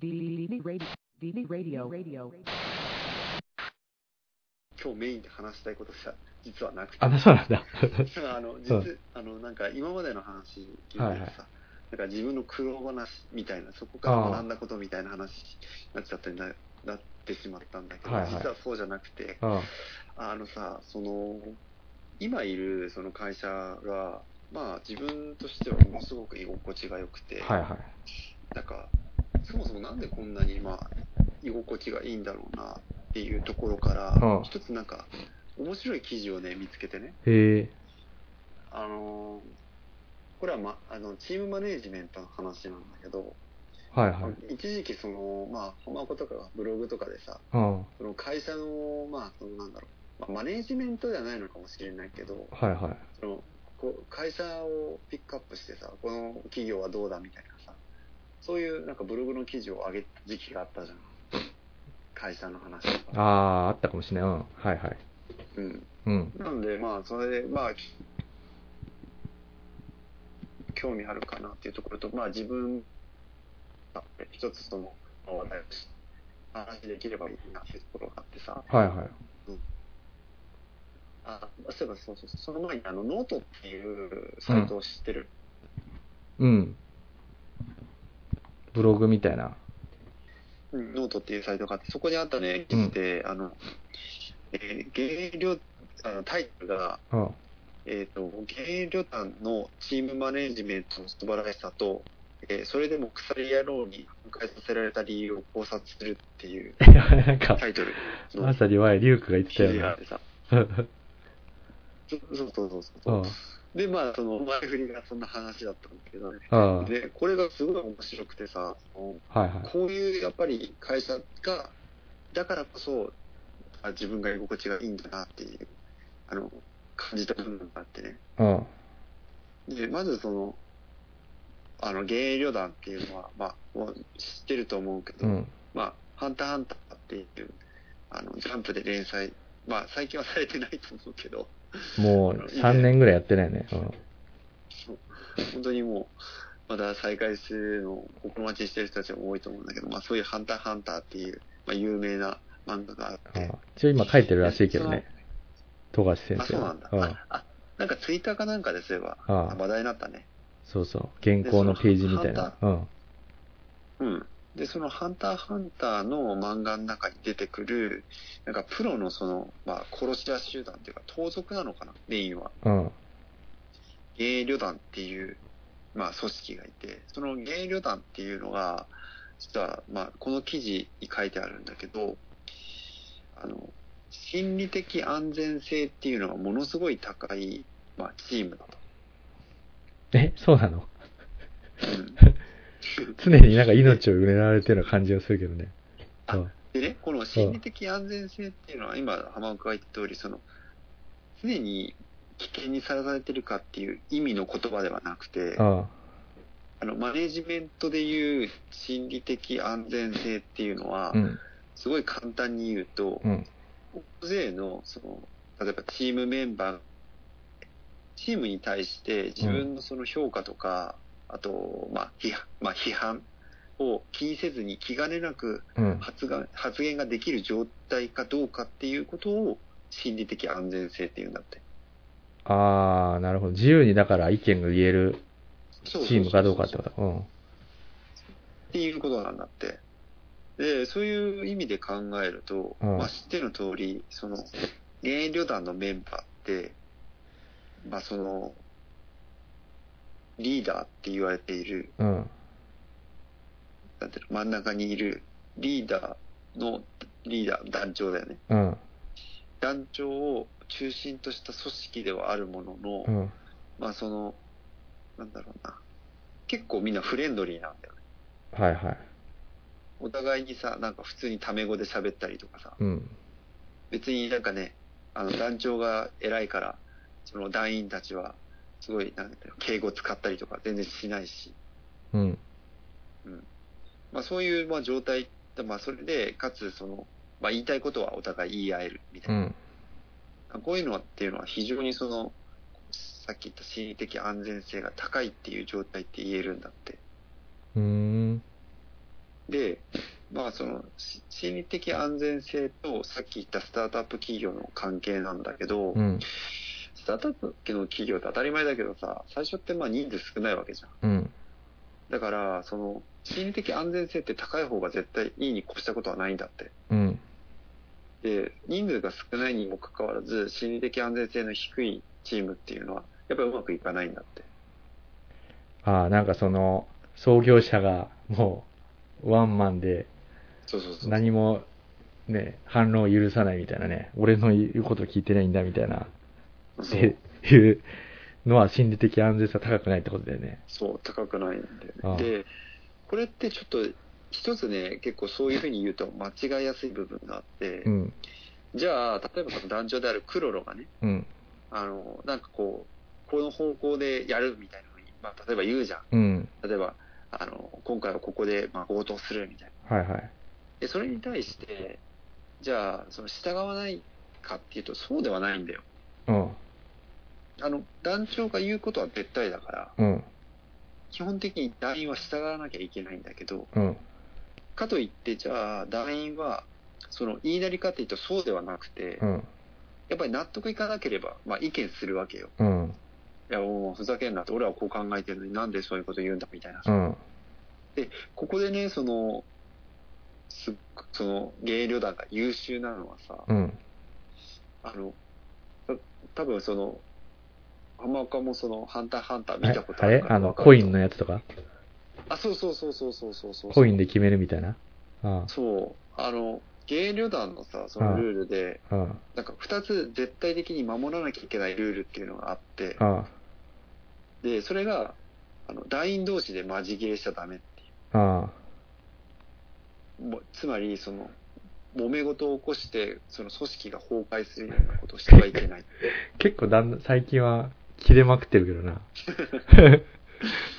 DD Radio. DD Radio. Radio. 今日メインで話したいことさ、実はなくて。あ、そうなんだ。あの、実、あの、なんか今までの話聞いてさ、はいはいなんか自分の苦労話みたいな、そこから学んだことみたいな話になっちゃったりな、なってしまったんだけど、はいはい実はそうじゃなくて、うん。あのさ、その、今いるその会社が、まあ自分としてはものすごく居心地が良くて、はいはい。なんか、そもそもなんでこんなにまあ、居心地がいいんだろうなっていうところから、うん一つなんか、面白い記事をね、見つけてね、へえ。あのーこれは、ま、あの、チームマネージメントの話なんだけど、はいはい。一時期その、まあ、浜子とかがブログとかでさ、うん。その会社の、まあ、そのなんだろう、まあ、マネージメントではないのかもしれないけど、はいはい。そのこう会社をピックアップしてさ、この企業はどうだみたいそういうなんかブログの記事を上げた時期があったじゃん。会社の話とか。ああー、あったかもしれない。うん。はいはい。うん。うん。なんで、まあ、それで、まあ、き興味あるかなっていうところと、まあ、自分が一つその話題をし話できればいいなっていうところがあってさ、はいはい。あ、そういえばそうそうそう、その前にあの、ノートっていうサイトを知ってる？うん。ブログみたいな。うんノートっていうサイトがあって、そこにあったね、記事で、あの、えー、芸旅、あのタイトルが、うん。えっ、と、芸旅団のチームマネジメントの素晴らしさと、えーそれでも腐り野郎に迎えさせられた理由を考察するっていう タイトルのまさに前、リュウクが言って記たよね そそうそうそうそう。うん。で、まあ、その前振りがそんな話だったんだけどね。で、これがすごい面白くてさ、そのはい。こういうやっぱり会社が、だからこそ、あ自分が居心地がいいんだなっていう、あの、感じた部分があってね。うん。で、まずその、あの、芸旅団っていうのは、まあ、もう知ってると思うけど、うん。まあ、ハンターハンターっていう、あの、ジャンプで連載、まあ、最近はされてないと思うけど、もう3年ぐらいやってないね。うん。本当にもう、まだ再開するのを心待ちしてる人たちも多いと思うんだけど、まあ、そういうハンターハンターっていう、まあ、有名な漫画があって、うん一応今書いてるらしいけどね。富樫先あ、生はそうなんだ。うん。あ、あなんかツイッターかなんかですれば、ああ話題になったね。そうそう。原稿のページみたいな。うん。うん。で、そのハンターハンターの漫画の中に出てくる、なんかプロのその、まあ、殺し屋集団っていうか、盗賊なのかな、メインは。うん。芸旅団っていう、まあ、組織がいて、その芸旅団っていうのが、実は、まあ、この記事に書いてあるんだけど、あの、心理的安全性っていうのがものすごい高い、まあ、チームだと。え、そうなの？うん常になんか命を売られてるような感じがするけどね。あうん。でね、この心理的安全性っていうのは、今、浜岡が言った通り、その、常に危険にさらされてるかっていう意味の言葉ではなくて、うん。あの、マネジメントでいう心理的安全性っていうのは、うん。すごい簡単に言うと、うん。大勢の、その、例えばチームメンバー、チームに対して自分のその評価とか、あと、まあ、批判、まあ、批判を気にせずに気兼ねなくうん。発が発言ができる状態かどうかっていうことを心理的安全性っていうんだって。あー、なるほど。自由にだから意見が言えるチームかどうかってこと。うん。っていうことなんだって。で、そういう意味で考えると、うんまあ知っての通り、その、原旅団のメンバーって、まあその、リーダーって言われている、うん。なんていうの真ん中にいるリーダーの、リーダー、団長だよね。うん。団長を中心とした組織ではあるものの、うん。まあその、なんだろうな。結構みんなフレンドリーなんだよね。はいはい。お互いにさ、なんか普通にタメ語で喋ったりとかさ、うん。別になんかね、あの団長が偉いから、その団員たちは、すごい、なんだろう敬語使ったりとか全然しないし、うん。まあそういう、まあ状態、まあそれで、かつその、まあ言いたいことはお互い言い合えるみたいな。うん。こういうのはっていうのは非常にその、さっき言った心理的安全性が高いっていう状態って言えるんだって。うーん。で、まあその、し心理的安全性とさっき言ったスタートアップ企業の関係なんだけど、うん。スタートアップの企業って当たり前だけどさ、最初ってまあ人数少ないわけじゃん。うん。だから、その、心理的安全性って高い方が絶対いいに越したことはないんだって。うん。で、人数が少ないにもかかわらず、心理的安全性の低いチームっていうのは、やっぱりうまくいかないんだって。ああ、なんかその、創業者がもう、ワンマンでそうそうそう。何も、ね、反論を許さないみたいなね、俺の言うこと聞いてないんだみたいな、っていうのは心理的安全さ高くないってことだよね。そう、高くないんああで。で、これってちょっと、一つね、結構そういうふうに言うと間違いやすい部分があって、うん。じゃあ、例えばその団長であるクロロがね、うん。あの、なんかこう、この方向でやるみたいなふうに、まあ、例えば言うじゃん。うん。例えば、あの、今回はここで、まあ、強盗するみたいな。はいはい。で、それに対して、じゃあ、その従わないかっていうと、そうではないんだよ。うん。あの、団長が言うことは絶対だから、うん。基本的に団員は従わなきゃいけないんだけど、うん。かといって、じゃあ、団員は、その、言いなりかっていうとそうではなくて、うん。やっぱり納得いかなければ、まあ、意見するわけよ。うん。いや、もうふざけんなって、俺はこう考えてるのになんでそういうこと言うんだみたいな。うん。ここでね、その、すその、芸旅団が優秀なのはさ、うん。あの、た多分その、浜岡もその、ハンターハンター見たことあるあれ？あの、コインのやつとか？あ、そうそうそうそうそうそうそう。コインで決めるみたいな？あそう。あの、芸旅団のさ、そのルールで、あ。うん。なんか二つ絶対的に守らなきゃいけないルールっていうのがあって、あで、それが、あの、団員同士でマジ切れしちゃダメっていあ。ああ。う。もうつまり、その、揉め事を起こして、その組織が崩壊するようなことをしてはいけない。結構だんだん、最近は切れまくってるけどな。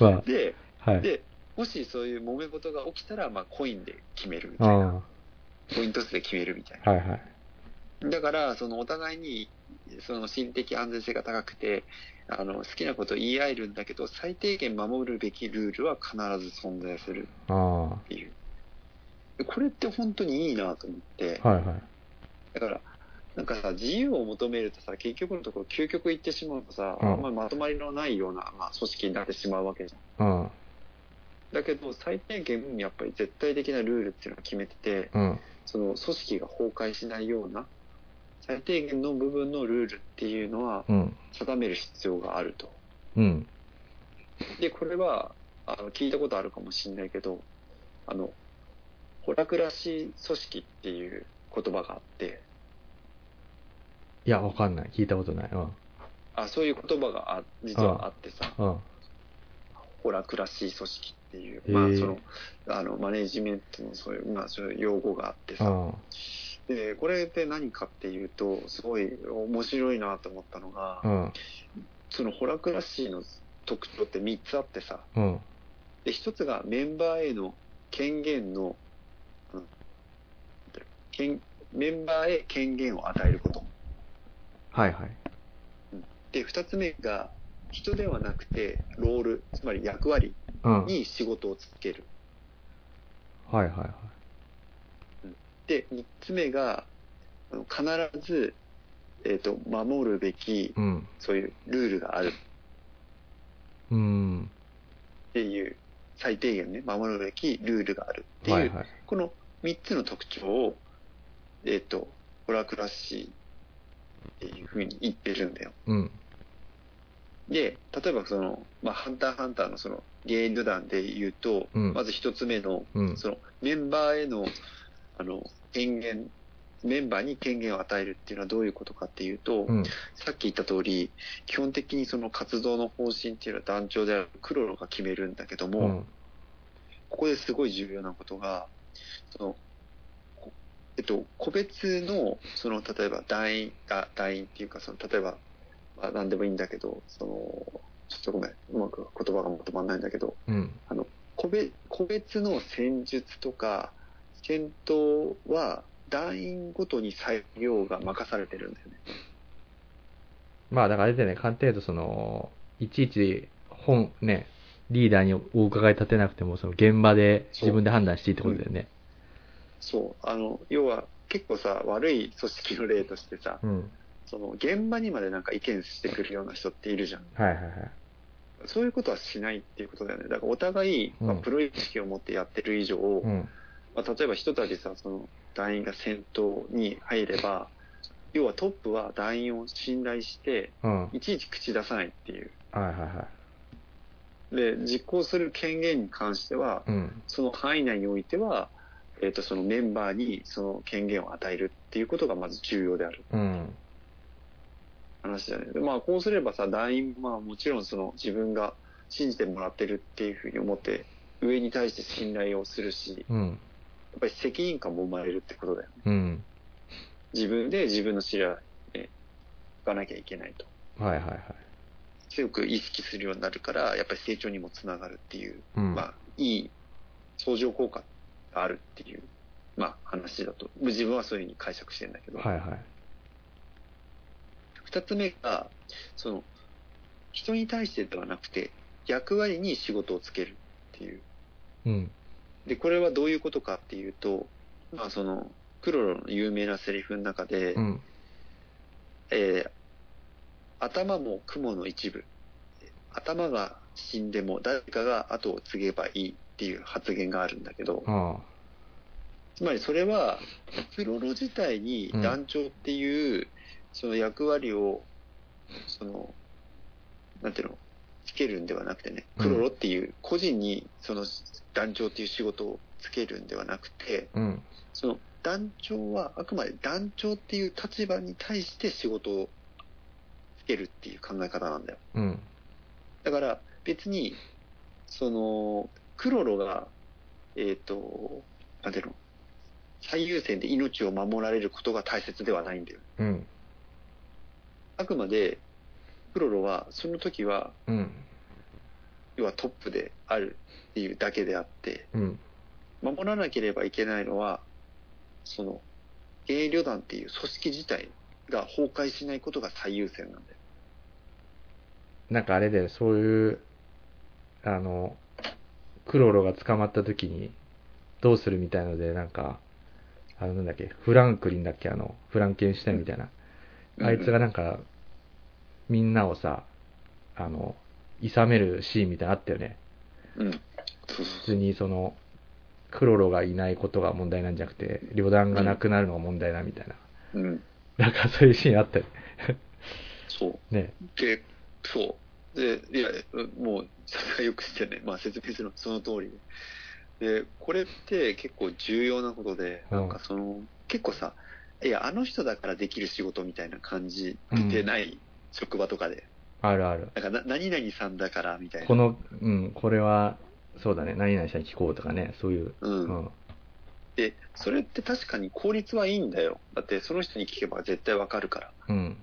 まで、あ、はい。で、もしそういう揉め事が起きたら、まあ、コインで決めるみたいな。あポイント数で決めるみたいあ。はいはい。な。だから、そのお互いに、その心理的安全性が高くて、あの、好きなことを言い合えるんだけど、最低限守るべきルールは必ず存在するあっていう。でこれって本当にいいなと思ってあ。、はいはい。だから、なんかさ、自由を求めるとさ、結局のところ究極言ってしまうとさ、うんあんまりまとまりのないような、まあ、組織になってしまうわけじゃん。うん。だけど、最低限、やっぱり絶対的なルールっていうのを決めてて、うん。その組織が崩壊しないような、最低限の部分のルールっていうのはうん。定める必要があると。うん。で、これは、あの、聞いたことあるかもしれないけど、あの、ホラクラシ組織っていう言葉があって、いや、わかんない。聞いたことない。うん。あ、そういう言葉があ実はあってさ、うん。ホラクラシ組織っていう、まあ、その、あの、マネジメントのそういう、まあ、そういう用語があってさ、うん。で、これって何かっていうと、すごい面白いなと思ったのが、うん。そのホラクラシーの特徴って3つあってさ、うん。で、1つがメンバーへの権限の、うん、権メンバーへ権限を与えること。はいはい。で、2つ目が、人ではなくて、ロール、つまり役割うん。に仕事をつける。はいはいはい。で、3つ目が、あの必ず、えっ、と、守るべき、うん。そういうルールがあるうん。っていう、最低限ね、守るべきルールがあるっていう、はいはい。この3つの特徴を、えっ、と、ホラクラシーっていうふうに言ってるんだよ。うん。で、例えばその、まあ、ハンターハンターのその、ゲーム団で言うと、うんまず1つ目の、うん。その、メンバーへの、あの、権限、メンバーに権限を与えるっていうのはどういうことかっていうと、うん。さっき言った通り、基本的にその活動の方針っていうのは団長であるクロロが決めるんだけども、うん。ここですごい重要なことが、その、こえっと、個別の、その、例えば団員、あ、団員っていうか、その、例えば、まあ、何でもいいんだけど、その、ちょっとごめん、うまく言葉がまとまんないんだけど、うん。個別個別の戦術とか、戦闘は、団員ごとに裁量が任されてるんだよね。まあ、だからあれでね、鑑定とその、いちいち本、ね、リーダーにお伺い立てなくても、その現場で自分で判断していいってことだよね。そう。あの、要は結構さ、悪い組織の例としてさ、うん。その現場にまでなんか意見してくるような人っているじゃん。はいはいはい。そういうことはしないっていうことだよね。だからお互い、まあうんプロ意識を持ってやってる以上、うん。まあ、例えば一たびさ、その団員が先頭に入れば、要はトップは団員を信頼して、うん。はいいちいち口出さないっていう。はいはで、実行する権限に関しては、い。うん。その範囲内においては、えっ、と、そのメンバーにその権限を与えるっていうことがまず重要であるうん。話だね。でまあ、こうすればさ、団員もまあもちろんその自分が信じてもらってるっていうふうに思って、上に対して信頼をするし、うん。やっぱり責任感も生まれるってことだよね。うん。自分で自分の知り合いへ行かなきゃいけないと。はいはいはい。強く意識するようになるから、やっぱり成長にもつながるっていう、うん。まあ、いい相乗効果があるっていう、まあ、話だと。自分はそういうふうに解釈してるんだけど。はいはい。二つ目が、その、人に対してではなくて、役割に仕事をつけるっていう。うん。で、これはどういうことかっていうと、まあ、その、クロロの有名なセリフの中で、うん。えー頭も雲の一部。頭が死んでも誰かが後を継げばいいっていう発言があるんだけど、あつまりそれは、クロロ自体に団長っていう、その役割を、その、なんていうの、つけるんではなくてね、うんクロロっていう個人にその団長っていう仕事をつけるんではなくて。その団長はあくまで団長っていう立場に対して仕事をつけるっていう考え方なんだよ。うん。だから別に、その、クロロが、えっ、と、なんていうの、最優先で命を守られることが大切ではないんだよ。うん。あくまで、クロロはその時は、うん。要はトップであるっていうだけであって、うん。守らなければいけないのは、その、芸旅団っていう組織自体が崩壊しないことが最優先なんだよ。なんかあれで、そういう、あの、クロロが捕まった時に、どうするみたいので、なんか、あの、なんだっけ、フランクリンだっけ、あの、フランケンシュタインみたいな。あいつがなんか、みんなをさ、あの、諌めるシーンみたいなのあったよね。うん。普通にその、クロロがいないことが問題なんじゃなくて、旅団がなくなるのが問題だみたいな。そう。うん。なんかそういうシーンあったよそう。ね。で、そう。で、いや、もう、さすがよくしてね、まあ説明するのその通りで。で、これって結構重要なことで、うんなんかその、結構さ、いや、あの人だからできる仕事みたいな感じでない、職場とかで。あるある。なんかな、何々さんだからみたいな。この、うん、これは、そうだね、何々したに聞こうとかね、そういう。う。うんん。で、それって確かに効率はいいんだよ。だってその人に聞けば絶対わかるから。うん。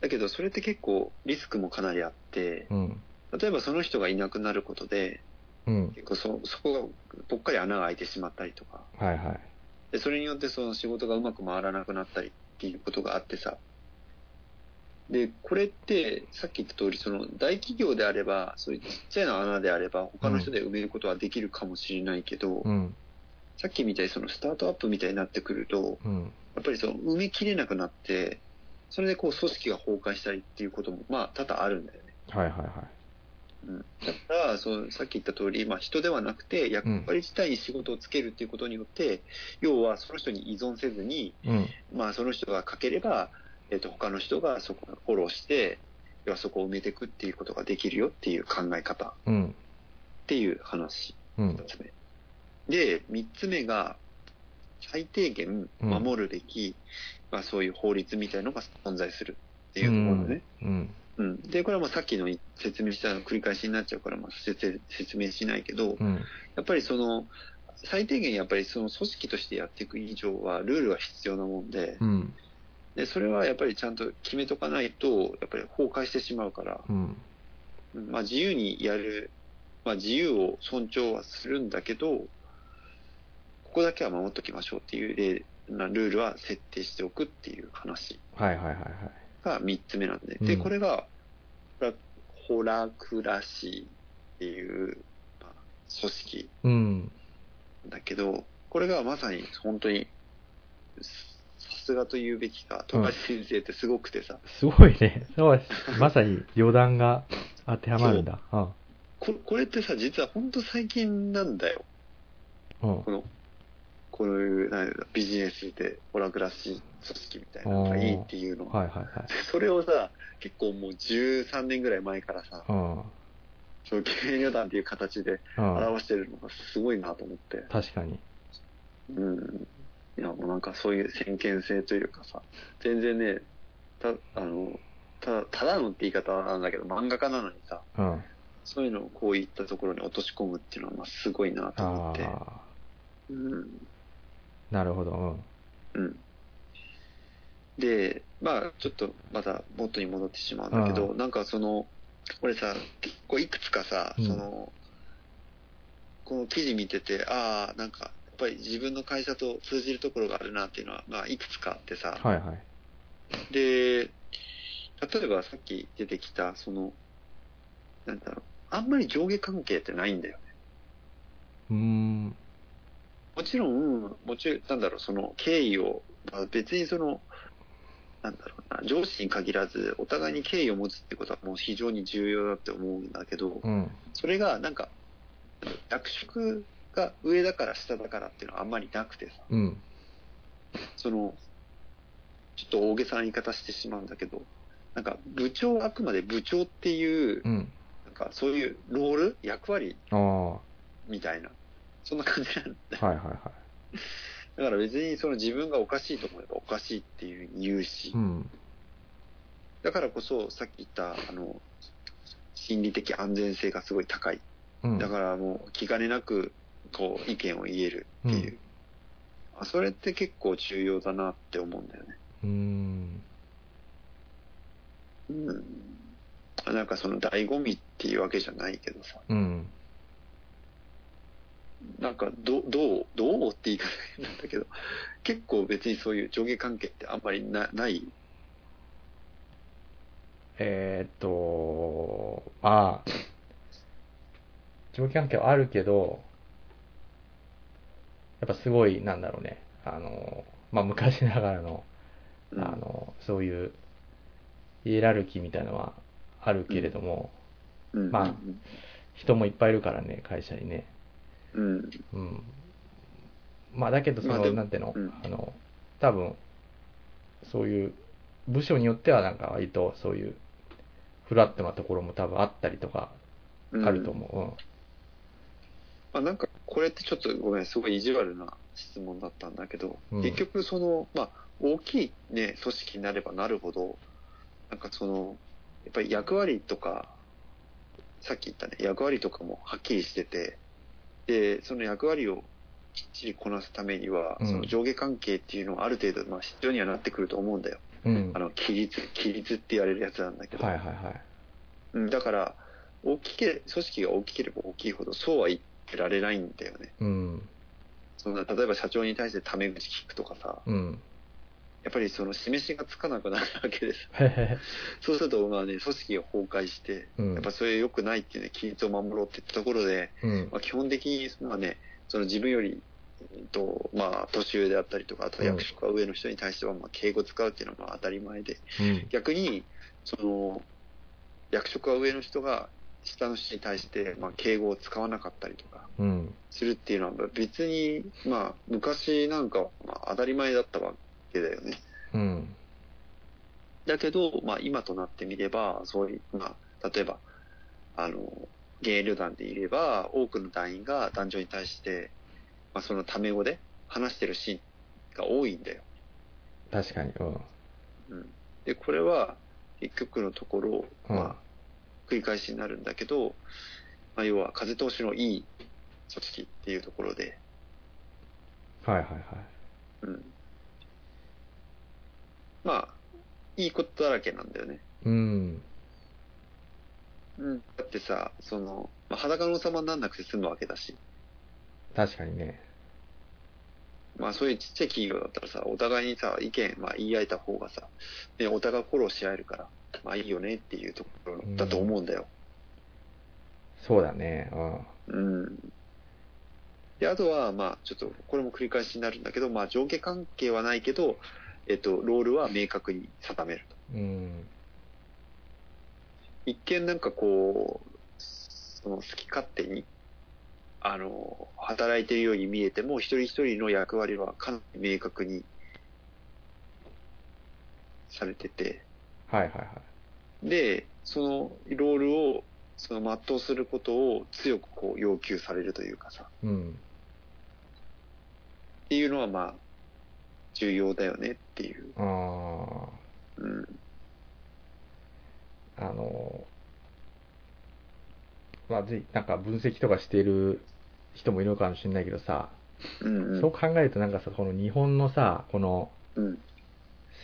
だけどそれって結構リスクもかなりあって、うん。例えばその人がいなくなることで、うん。結構そそこがぽっかり穴が開いてしまったりとか、はいはい。でそれによってその仕事がうまく回らなくなったりっていうことがあってさ、で、これって、さっき言った通り、その大企業であれば、そういうちっちゃいの穴であれば、他の人で埋めることはできるかもしれないけど、うん。さっきみたいにそのスタートアップみたいになってくると、うん。やっぱりその埋めきれなくなって、それでこう組織が崩壊したりっていうことも、まあ多々あるんだよね。はいはいはい。うん、だからその、さっき言った通り、まあ、人ではなくて、役割自体に仕事をつけるっていうことによって、要はその人に依存せずに、うん。まあ、その人が書ければ、えっと他の人がそこをフォローして、要はそこを埋めていくっていうことができるよっていう考え方っうん。ていう話うん二。つ目。で、三つ目が、最低限守るべき、まあ、そういう法律みたいのが存在するっていうところだね。うん。うん、で、これはまあさっきの説明したの繰り返しになっちゃうから、まあ説説明しないけど、うん。やっぱりその、最低限やっぱりその組織としてやっていく以上は、ルールは必要なもんで、うん。でそれはやっぱりちゃんと決めとかないと、やっぱり崩壊してしまうから、うん。うんまあ自由にやる、まあ自由を尊重はするんだけど、ここだけは守っときましょうっていう例なルールは設定しておくっていう話はいはいはいはい。が3つ目なんで、で、うんこれが、ホラクラシっていう、まあ、組織うん。だけど、これがまさに本当に、さすがと言うべきか、富樫先生ってすごくてさ、すごいね。そうまさに余談が当てはまるんだ。うん。ここれってさ、実は本当最近なんだよ。うん。この、こういうなんビジネスでオラクらしい組織みたいなのがいいっていうの。はいはいはい。それをさ、結構もう13年ぐらい前からさ、うん。その芸女団っていう形でうん。表してるのがすごいなと思って。確かに。うん。いや、もうなんかそういう先見性というかさ、全然ね、た、あの、たただのって言い方なんだけど、漫画家なのにさ、うん。そういうのをこういったところに落とし込むっていうのは、まあ、すごいなと思って。あうん。あ、なるほど。うん。で、まあ、ちょっとまた元に戻ってしまうんだけど、うなんかその、俺さ、結構いくつかさ、うんその、この記事見てて、ああ、なんか、やっぱり自分の会社と通じるところがあるなっていうのは、まあ、いくつかあってさ、うん。はいはい。で、例えばさっき出てきた、その、なんだろう、あんまり上下関係ってないんだよね。うーん。もちろん、もちろん、なんだろう、その敬意を、まあ、別にその、なんだろうな、上司に限らず、お互いに敬意を持つってことはもう非常に重要だって思うんだけど、うん。それがなんか、役職が上だから下だからっていうのはあんまりなくてさ、うん。その、ちょっと大げさな言い方してしまうんだけど、なんか部長はあくまで部長っていう、うん。なんかそういうロール、役割みたいな、そんな感じなんだよいはいはい。だから別にその自分がおかしいと思えばおかしいっていう言うしう、ん。だからこそさっき言った、あの、心理的安全性がすごい高い。うん。だからもう気兼ねなく、こう、意見を言えるっていう。うんあそれって結構重要だなって思うんだよね。うーん。うん。なんかその醍醐味っていうわけじゃないけどさ、うん。なんかど、どう、どうって言い方なんだけど、結構別にそういう上下関係ってあんまりなない？えーっと、まあ、上下関係はあるけど、やっぱすごい、なんだろうね、あの、まあ昔ながらの、うん。あの、そういう、イエラルキーみたいなのはあるけれども、うん。まあ人もいっぱいいるからね、会社にね。うん。うん。まあだけど、その、なんていうの、うんあの、多分、そういう、部署によってはなんか割とそういう、フラットなところも多分あったりとか、うんあると思う。うん。まあ、なんかこれってちょっとごめんすごい意地悪な質問だったんだけど、うん結局そのまあ大きいね組織になればなるほどなんかそのやっぱり役割とかさっき言ったね役割とかもはっきりしててでその役割をきっちりこなすためには、うんその上下関係っていうのはある程度まあ必要にはなってくると思うんだようん。あの規律規律って言われるやつなんだけど、はいはいはい。うん、だから大きけ組織が大きければ大きいほどそうは言ってられないんだよねうん。そんな例えば社長に対してタメ口聞くとかさ、うん。やっぱりその示しがつかなくなるわけです。そうすると、まあね、組織が崩壊して、うんやっぱそれ良くないっていうね、規律を守ろうって言ったところで、うん。まあ、基本的に、まあね、その自分より、と、まあ、年上であったりとか、あとは役職が上の人に対しては、まあ、敬語を使うっていうのはまあ当たり前で、うん。逆に、その、役職が上の人が下の人に対して、まあ、敬語を使わなかったりとか、うん。するっていうのは別に、まあ、昔なんかはまあ当たり前だったわけだよね。うん。だけど、まあ、今となってみれば、そういう、まあ、例えば、あの、芸旅団でいれば、多くの団員が男女に対して、まあ、そのタメ語で話してるシーンが多いんだよ。確かに。うん。うん。で、これは、結局のところ、うんまあ、繰り返しになるんだけど、まあ、要は、風通しのいい組織っていうところで、はいはいはい。うん。まあ、いいことだらけなんだよね。うん。うん。だってさ、その、まあ、裸の王様になんなくて済むわけだし、確かにね。まあそういうちっちゃい企業だったらさ、お互いにさ、意見、まあ言い合えた方がさ、ね、お互いフォローし合えるから、まあいいよねっていうところだと思うんだよ。そうだね。うん。で、あとは、まあ、ちょっと、これも繰り返しになるんだけど、まあ、上下関係はないけど、えっと、ロールは明確に定めると。うん。うん。一見なんかこう、その好き勝手に、あの、働いてるように見えても、一人一人の役割はかなり明確にされてて、はいはいはい。で、そのロールを、その全うすることを強くこう要求されるというかさ、うん。っていうのはまあ、重要だよねっていう。あうん。あ、あの、まあ、ぜなんか分析とかしている人もいるのかもしれないけどさ、うんうん。そう考えるとなんかさ、この日本のさ、このうん。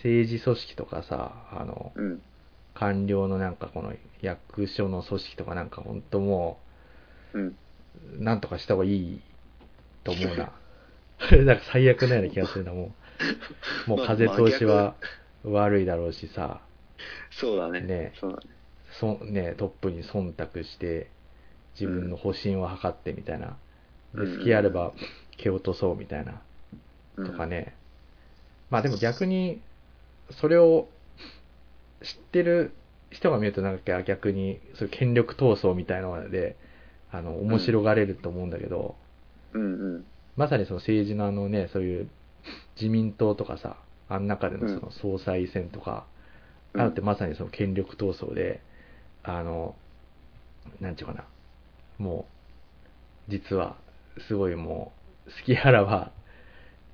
政治組織とかさ、あの、うん。官僚のなんかこの役所の組織とかなんか本当もうん。う、なんとかした方がいいと思うな。なんか最悪なような気がするな、もう。もうまあ風通しは悪いだろうしさ、そうだね。ねそうだね。そね、トップに忖度して、自分の保身を図ってみたいな。で、うん隙あれば蹴落とそうみたいな。うんとかね。まあでも逆に、それを知ってる人が見るとなんか逆に、そういう権力闘争みたいなので、あの、面白がれると思うんだけど、うんうん。まさにその政治のあのね、そういう自民党とかさ、あん中でのうんその総裁選とか、うんあのってまさにその権力闘争で、あの、なんちゅうかな、もう、実は、すごいもう、好きあらば、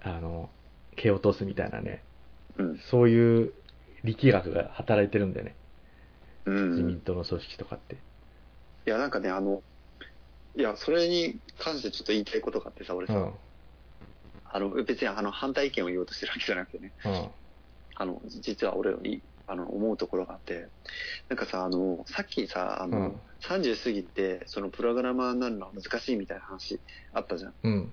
あの、蹴落とすみたいなね、うん。そういう力学が働いてるんだよね、うん。自民党の組織とかって。いや、なんかね、あの、いや、それに関してちょっと言いたいことがあってさ、俺さ、うん、あの、別にあの、反対意見を言おうとしてるわけじゃなくてね、うん、あの、実は俺より、あの、思うところがあって、なんかさ、あの、さっきさ、あの、うん。30過ぎて、そのプログラマーになるのは難しいみたいな話あったじゃん。うん、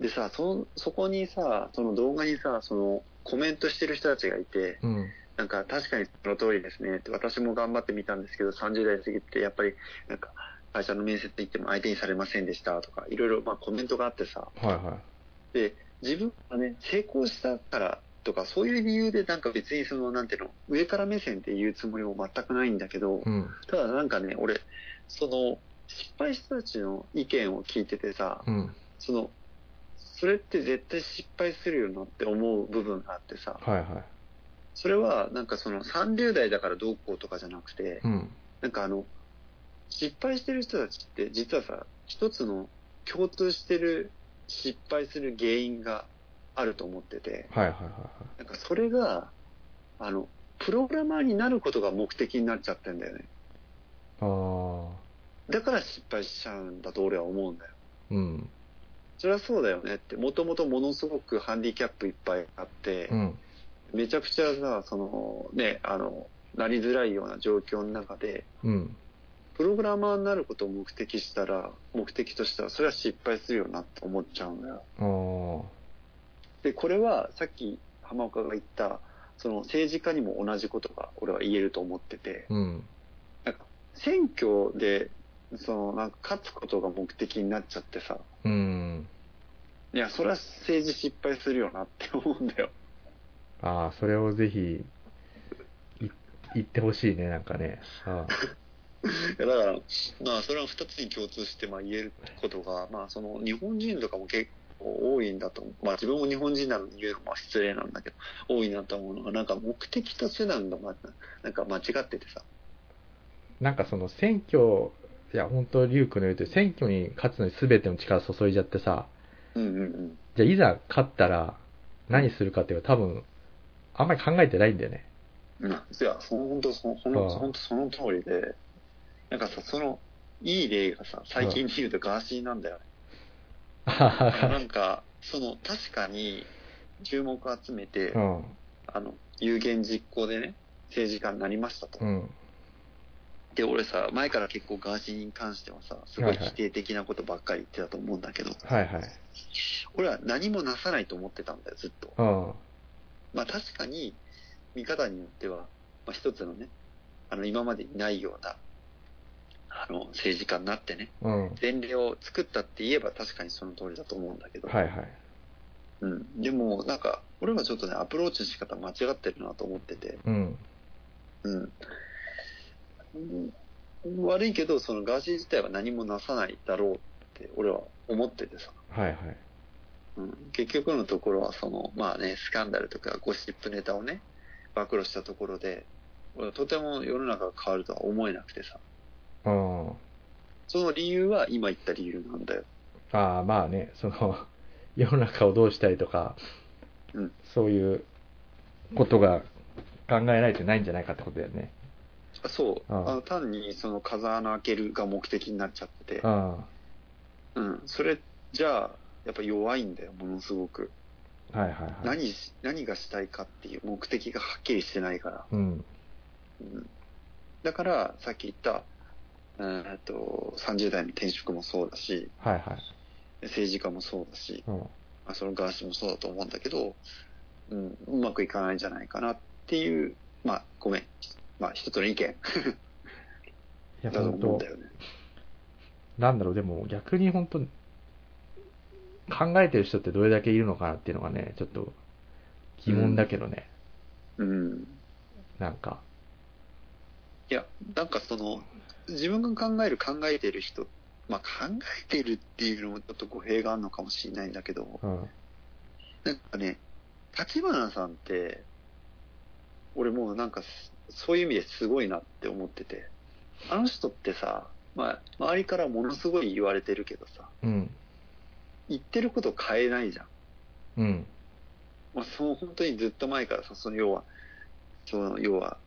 でさ、その、そこにさ、その動画にさ、その、コメントしてる人たちがいて、うん、なんか確かにその通りですねって、私も頑張ってみたんですけど、30代過ぎて、やっぱり、なんか、会社の面接行っても相手にされませんでしたとか、いろいろまあコメントがあってさ、はいはで、自分がね、成功したからとか、そういう理由でなんか別にその、なんていうの、上から目線って言うつもりも全くないんだけどい。、うん、ただなんかね、俺、その、失敗した人たちの意見を聞いててさ、うん、その、それって絶対失敗するよなって思う部分があってさ、はいはい。それはなんかその30代だからどうこうとかじゃなくて、うん、なんかあの、失敗してる人たちって実はさ、一つの共通してる失敗する原因があると思ってて、はいはいはいはい。なんかそれが、あの、プログラマーになることが目的になっちゃってんだよね。ああ、だから失敗しちゃうんだと俺は思うんだよ。うん、それはそうだよねって、もともとものすごくハンディキャップいっぱいあって、うん、めちゃくちゃさ、その、ね、あの、なりづらいような状況の中で、うん、プログラマーになることを目的したら、目的としたら、それは失敗するよなって思っちゃうんだよ。ああ、で、これはさっき浜岡が言った、その政治家にも同じことが俺は言えると思ってて、うん、なんか選挙で、そのなんか勝つことが目的になっちゃってさ、うん。いや、それは政治失敗するよなって思うんだよ。ああ、それをぜひ、い言ってほしいね、なんかね。あいや だから、まあ、それは二つに共通して、まあ、言えることが、まあ、その、日本人とかも結構多いんだと思う。まあ、自分も日本人なのに言うのも失礼なんだけど、多いなと思うのが、なんか目的と手段が、まあ、なんか間違っててさ。なんかその選挙、いや、本当リュウ君の言うとり、選挙に勝つのに全ての力注いじゃってさ、うんうんうん。じゃあいざ勝ったら何するかっていうと多分、あんまり考えてないんだよね。うん、いや、本当その、そあの、あ本当その通りで、なんかさ、その、いい例がさ、最近で言うとガーシーなんだよね。なんか、その、確かに、注目を集めて、うん、あの、有言実行でね、政治家になりましたと。うん、で、俺さ、前から結構ガーシーに関してはさ、すごい否定的なことばっかり言ってたと思うんだけど、はいはい。俺は何もなさないと思ってたんだよ、ずっと。うん、まあ確かに、見方によっては、まあ一つのね、あの、今までにないような、あの、政治家になってね、うん。はい前例を作ったって言えば確かにその通りだと思うんだけど、はい。うん。でも、なんか、俺はちょっとね、アプローチの仕方間違ってるなと思ってて、うん。うん。うん悪いけど、そのガーシー自体は何もなさないだろうって、俺は思っててさ、はいはい。うん、結局のところは、その、まあね、スキャンダルとかゴシップネタをね、暴露したところで、俺はとても世の中が変わるとは思えなくてさ、うん。その理由は今言った理由なんだよ。ああ、まあね、その、世の中をどうしたりとか、うんそういうことが考えられてないんじゃないかってことだよね。あそう、あああの単にその風穴開けるが目的になっちゃっててう、ん。うん、それじゃあ、やっぱ弱いんだよ、ものすごく。はいはいはい。何し、何がしたいかっていう目的がはっきりしてないから。うん。うん、だから、さっき言った、えーっと、30代の転職もそうだし、はいはい。政治家もそうだし、うん。まあ、そのガーシーもそうだと思うんだけど、うん、うまくいかないんじゃないかなっていう、まあ、ごめん。まあ、一つの意見いや、だと思うんだよね。なんだろう、でも逆に本当考えてる人ってどれだけいるのかなっていうのがね、ちょっと疑問だけどね。うん。なんか。いや、なんかその、自分が考える考えてる人、まあ考えてるっていうのもちょっと語弊があるのかもしれないんだけど、うん。なんかね、立花さんって、俺もうなんかすそういう意味ですごいなって思ってて、あの人ってさ、まあ周りからものすごい言われてるけどさ、うん。言ってること変えないじゃん。うん。まあその本当にずっと前からさ、その要は、その要は、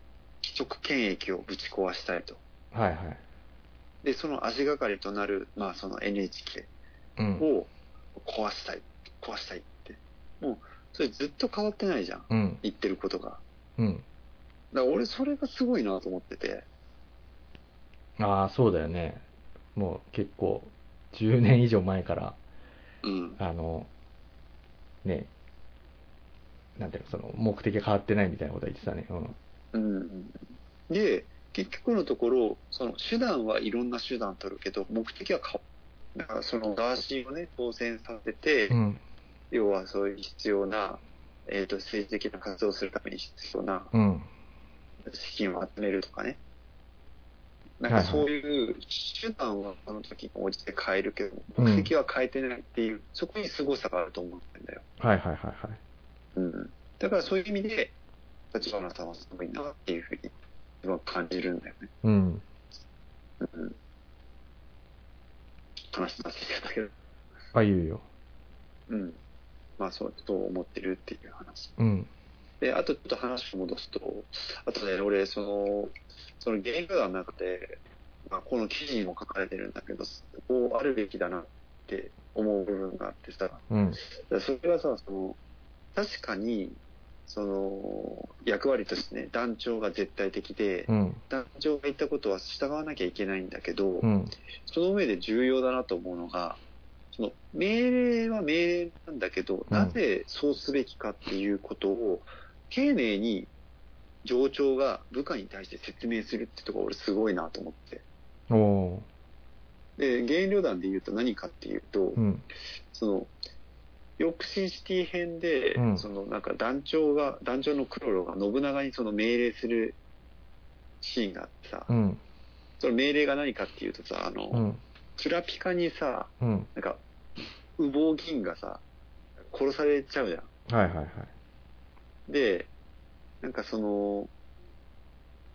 既得権益をぶち壊したいと。はいはい。で、その足がかりとなる、まあその NHK うん。を壊したい、壊したいって。もう、それずっと変わってないじゃん。うん。言ってることが。うん。だから俺それがすごいなと思ってて。ああ、そうだよね。もう結構、10年以上前から、うん。あの、ね、なんていうの、その、目的が変わってないみたいなことは言ってたね。うん。うん。で、結局のところ、その手段はいろんな手段取るけど、目的は変わだからそのガーシーをね、当選させて、うん。要はそういう必要な、えっ、と、政治的な活動をするために必要なうん。資金を集めるとかね。なんかそういう手段はその時に応じて変えるけど、うん目的は変えてないっていう、そこに凄さがあると思ってんだよ。はいはいはいはい。うん。だからそういう意味で、立花さんはすごいなっていうふうに、自分は感じるんだよね。うん。うん。話になってきたけど。あ、言うよ。うん。まあそう、そう思ってるっていう話。うん。で、あとちょっと話を戻すと、あとね、俺、その、そのゲーム団の中で、まあ、この記事にも書かれてるんだけど、こうあるべきだなって思う部分があってさ、うん。それはさ、その、確かに、その、役割としてね、団長が絶対的で、うん。団長が言ったことは従わなきゃいけないんだけど、うん。その上で重要だなと思うのが、その命令は命令なんだけど、うんなぜそうすべきかっていうことを、丁寧に上長が部下に対して説明するってところ俺すごいなと思って。で、幻影旅団で言うと何かっていうと、うん。その、ヨークシーシティ編で、うんそのなんか団長が、団長のクロロがノブナガにその命令するシーンがあってさ、うん。その命令が何かっていうとさ、あの、うん。クラピカにさ、うん。なんか、羽毛銀がさ、殺されちゃうじゃん。はいはいはい。で、なんかその、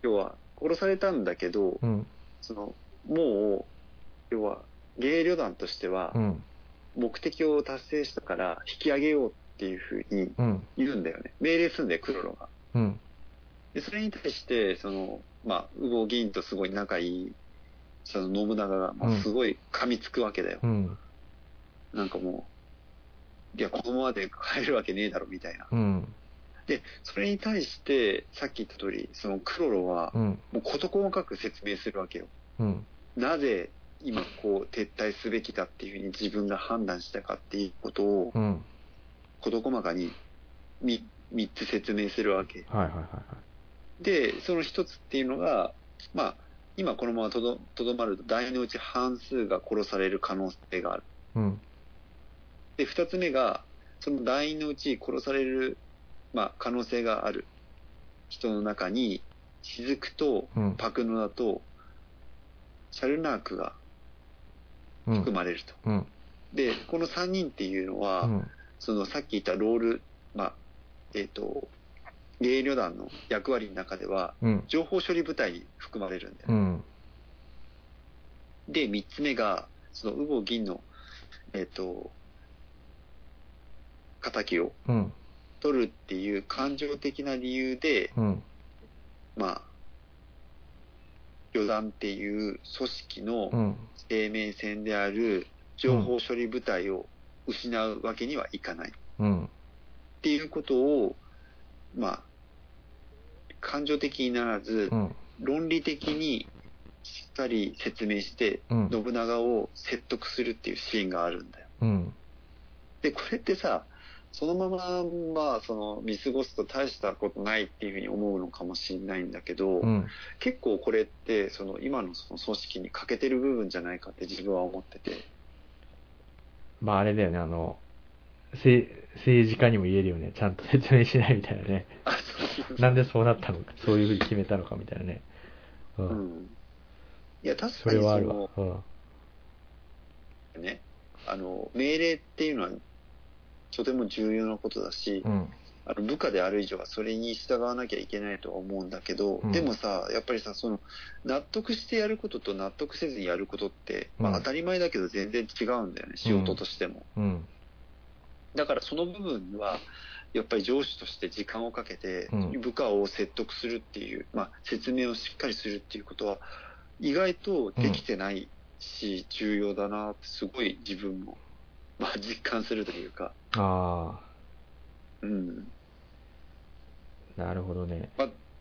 要は、殺されたんだけど、うん。その、もう、要は、芸旅団としてはう、ん。目的を達成したから引き上げようっていうふうにうん。言うんだよね。命令すんだよ、クロロが。うん。で、それに対して、その、まあ、羽毛銀とすごい仲いい、その信長が、まあ、すごい噛みつくわけだよ。うん。なんかもう、いや、このままで帰るわけねえだろ、みたいな。うん。で、それに対して、さっき言った通り、そのクロロはう、ん。もう事細かく説明するわけよ。うん。なぜ、今こう、撤退すべきだっていうふうに自分が判断したかっていうことを、うん。事細かに3、三つ説明するわけ。はいはいはいはい。で、その一つっていうのが、まあ、今このままとどとどまると、大のうち半数が殺される可能性がある。うん。で、二つ目が、その団員のうち殺される、まあ、可能性がある人の中に、雫とうん。パクノダと、シャルナークがうん。含まれると。うん。で、この三人っていうのは、うん。そのさっき言ったロール、まあ、えっ、と、芸旅団の役割の中では、うん。情報処理部隊に含まれるんだよ。うん。で、三つ目が、その、ウボ銀の、えっ、と、仇をうん。取るっていう感情的な理由で、うん。まあ、旅団っていう組織のうん。生命線である情報処理部隊を失うわけにはいかない。うん。っていうことを、まあ、感情的にならずう、ん。論理的にしっかり説明して、うん。信長を説得するっていうシーンがあるんだよ。うん。で、これってさ、そのまま、まあ、その、見過ごすと大したことないっていうふうに思うのかもしれないんだけど、うん。結構これって、その、今のその組織に欠けてる部分じゃないかって自分は思ってて。まああれだよね、あの、せ政治家にも言えるよね。ちゃんと説明しないみたいなね。なんでそうなったのか、そういうふうに決めたのかみたいなね。う。うんん。いや、確そかにそれはあるわの。、うん。ね、あの、命令っていうのは、とても重要なことだし、うん。あの部下である以上はそれに従わなきゃいけないとは思うんだけど、うんでもさ、やっぱりさ、その、納得してやることと納得せずにやることって、まあうん当たり前だけど全然違うんだよね、仕事としても。うん。だからその部分は、やっぱり上司として時間をかけてうん、部下を説得するっていう、まあ説明をしっかりするっていうことは、意外とできてないし、重要だなってすごい自分も、まあ実感するというか、あうん。あ、なるほどね。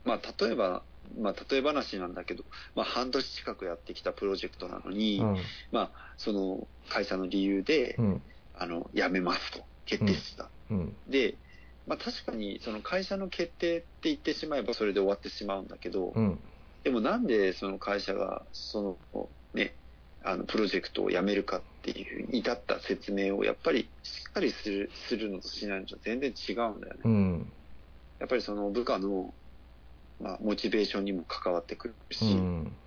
まあ、例えば、まあ、例え話なんだけど、まあ、半年近くやってきたプロジェクトなのに、うん。まあ、その会社の理由で、うん。あの、辞めますと決定した。うん。で、まあ、確かに、その会社の決定って言ってしまえばそれで終わってしまうんだけど、うん。でもなんでその会社が、その、ね、あの、プロジェクトを辞めるかっていうに至った説明を、やっぱりしっかりする、するのとしないのと全然違うんだよね。うん。やっぱりその部下の、まあ、モチベーションにも関わってくるし、うん。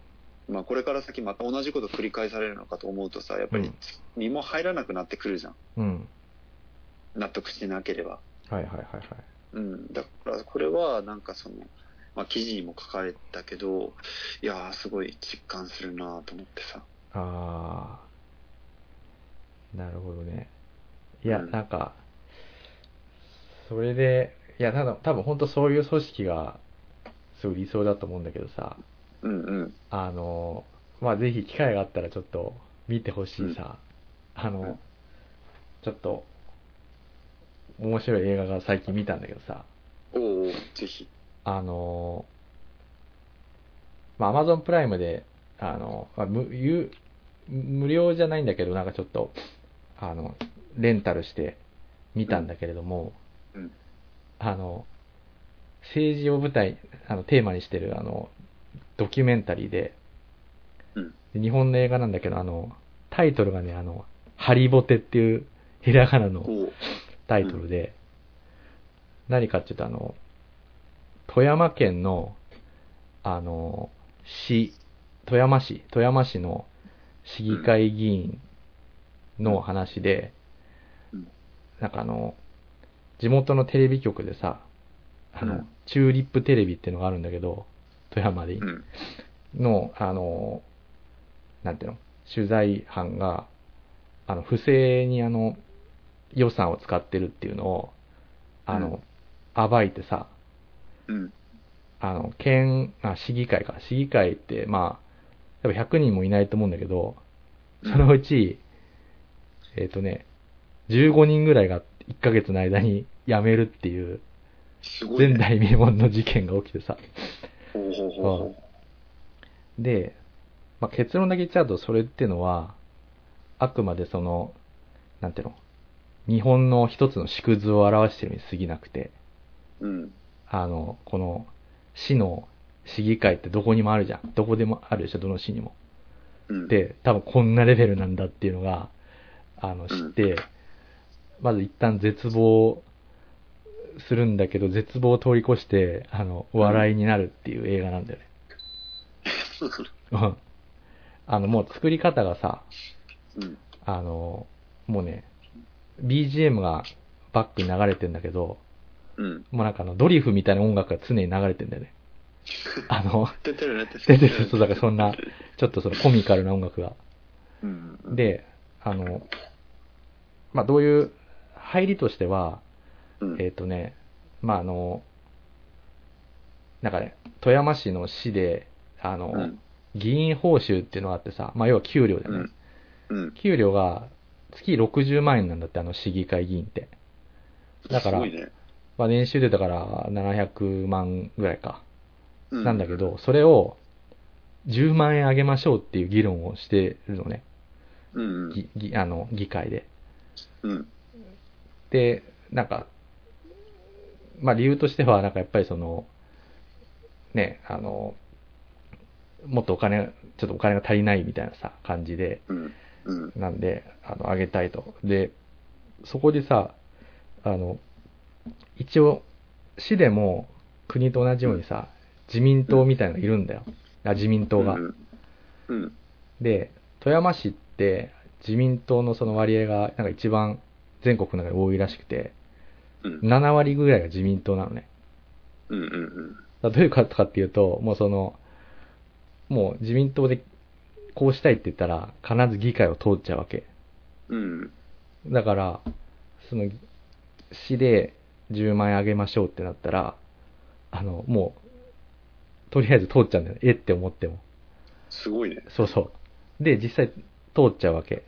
まあ、これから先また同じこと繰り返されるのかと思うとさ、やっぱりうん身も入らなくなってくるじゃん。うん。納得してなければ。はいはいはいはい。うん。だから、これはなんかその、まあ、記事にも書かれたけど、いやー、すごい実感するなと思ってさ。ああ、なるほどね。いや、うん。なんか、それで、いや、ただ多分本当そういう組織が、すごい理想だと思うんだけどさ、うんうん。あの、まあ、ぜひ機会があったらちょっと見てほしいさ、あの、うん。ちょっと、面白い映画が最近見たんだけどさ、おうおうぜひ。あの、まあ、アマゾンプライムで、あの、まあ、無有無料じゃないんだけど、なんかちょっと、あの、レンタルして見たんだけれども、うん。あの、政治を舞台、あの、テーマにしてる、あの、ドキュメンタリーで、うん。で日本の映画なんだけど、あの、タイトルがね、あの、ハリボテっていう、ひらがなのタイトルで、何かっていうと、あの、富山県の、あの、市、富山市、富山市の市議会議員の話で、うんなんかあの、地元のテレビ局でさ、あの、うんチューリップテレビっていうのがあるんだけど、富山で、うん。の、あの、なんていうの、取材班が、あの、不正にあの、予算を使ってるっていうのを、あの、暴いてさ、うん。あの、県、あ、市議会か。市議会って、まあ、多分100人もいないと思うんだけど、そのうち、えっ、とね、15人ぐらいが1ヶ月の間に辞めるっていう。前代未聞の事件が起きてさ。ほうほうほうほで、まあ、結論だけ言っちゃうと、それっていうのは、あくまでその、なんていうの、日本の一つの縮図を表してるに過ぎなくて、う。うん。あの、この、市の市議会ってどこにもあるじゃん。どこでもあるでしょ、どの市にも。うん。で、多分こんなレベルなんだっていうのが、あの、知って、まず一旦絶望するんだけど、絶望を通り越して、あの、笑いになるっていう映画なんだよね。そうん。あの、もう作り方がさ、うん。あの、もうね、BGM がバックに流れてんだけど、うん。もうなんかあの、ドリフみたいな音楽が常に流れてんだよね。あの、てってるねってで、で、そう、だからそんな、ちょっとそのコミカルな音楽が。で、あの、まあ、どういう、入りとしては、うん、えっ、とね、まあ、あの、なんかね、富山市の市で、あの、うん議員報酬っていうのがあってさ、まあ、要は給料だよね。うん。うん。給料が月60万円なんだって、あの市議会議員って。だからね。まあ、年収でだから700万ぐらいか。うなんだけど、それを10万円上げましょうっていう議論をしてるのね。うん。うん。ぎぎあの議会で。うん。で、なんか、まあ理由としては、なんかやっぱりその、ね、あの、もっとお金、ちょっとお金が足りないみたいなさ、感じで、うん。うん。なんで、あの、あげたいと。で、そこでさ、あの、一応、市でも国と同じようにさ、自民党みたいなのがいるんだよ。あ自民党が。うん。うん。で、富山市って自民党のその割合がなんか一番全国の中で多いらしくて、うん。7割ぐらいが自民党なのね。うん。うん。だからどういうことかっていうと、もうその、もう自民党でこうしたいって言ったら必ず議会を通っちゃうわけ。うん。だから、その、市で10万円あげましょうってなったら、あの、もう、とりあえず通っちゃうんだよね。えって思っても。すごいね。そうそう。で、実際通っちゃうわけ。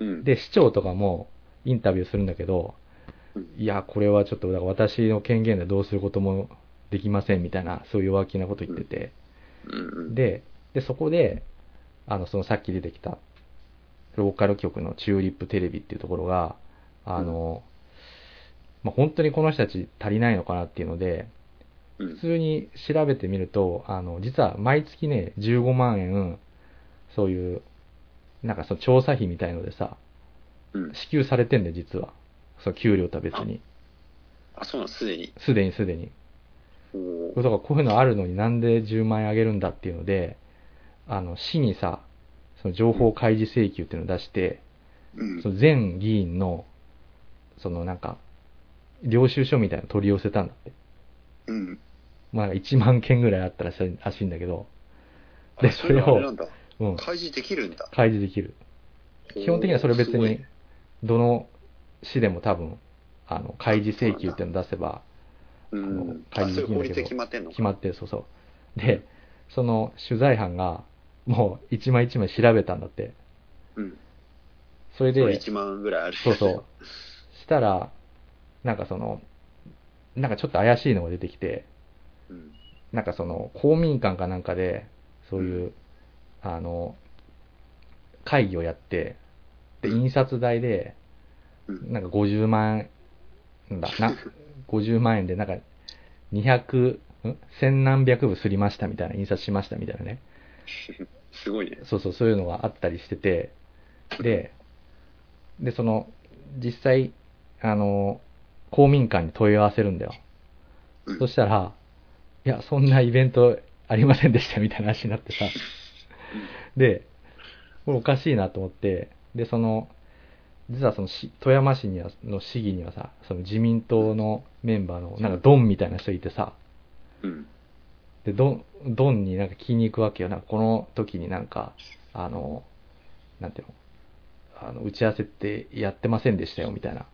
うん。で、市長とかもインタビューするんだけどうん、いや、これはちょっと、だから私の権限でどうすることもできませんみたいな、そういう弱気なこと言ってて、うん。で、で、そこで、あの、そのさっき出てきた、ローカル局のチューリップテレビっていうところが、あの、まあ、本当にこの人たち足りないのかなっていうので、うん。普通に調べてみると、あの、実は毎月ね、15万円、そういう、なんかその調査費みたいのでさ、うん。支給されてんだよ、実は。その給料とは別に。あ、そうなの？すでに？すでにすでに。おだからこういうのあるのになんで10万円あげるんだっていうので、あの、市にさ、その情報開示請求っていうのを出して、うんそ。の全議員の、そのなんか、領収書みたいなの取り寄せたんだって。うん。まあなんか1万件ぐらいあったらしいらしいんだけど、であそれはあれなんだ。うん、開示できるんだ。開示できる。基本的にはそれ別にどの市でも多分、あの、開示請求っていうのを出せば、うあのん。開示できるんだけどで決まってんのか決まってる、そうそう。で、その取材班が、もう一枚一枚調べたんだって。うん。それで、それ1万ぐらいある。そうそう。したら、なんかその、なんかちょっと怪しいのが出てきて、うん。なんかその、公民館かなんかで、そういう、あの、会議をやって、で、印刷代で、うん。なんか50万円、なんだ、な、50万円で、なんか、200、ん？千何百部すりましたみたいな、印刷しましたみたいなね。すごいね。そうそう、そういうのがあったりしてて、で、で、その、実際、あの、公民館に問い合わせるんだよ。うんそしたら、いや、そんなイベントありませんでしたみたいな話になってさ、で、これおかしいなと思って、で、その、実はそのし富山市にはの市議にはさ、その自民党のメンバーの、なんかドンみたいな人いてさ、うん。で、ドン、ドンになんか聞きに行くわけよ。なんかこの時になんか、あの、なんていうの、あの、打ち合わせってやってませんでしたよ、みたいな。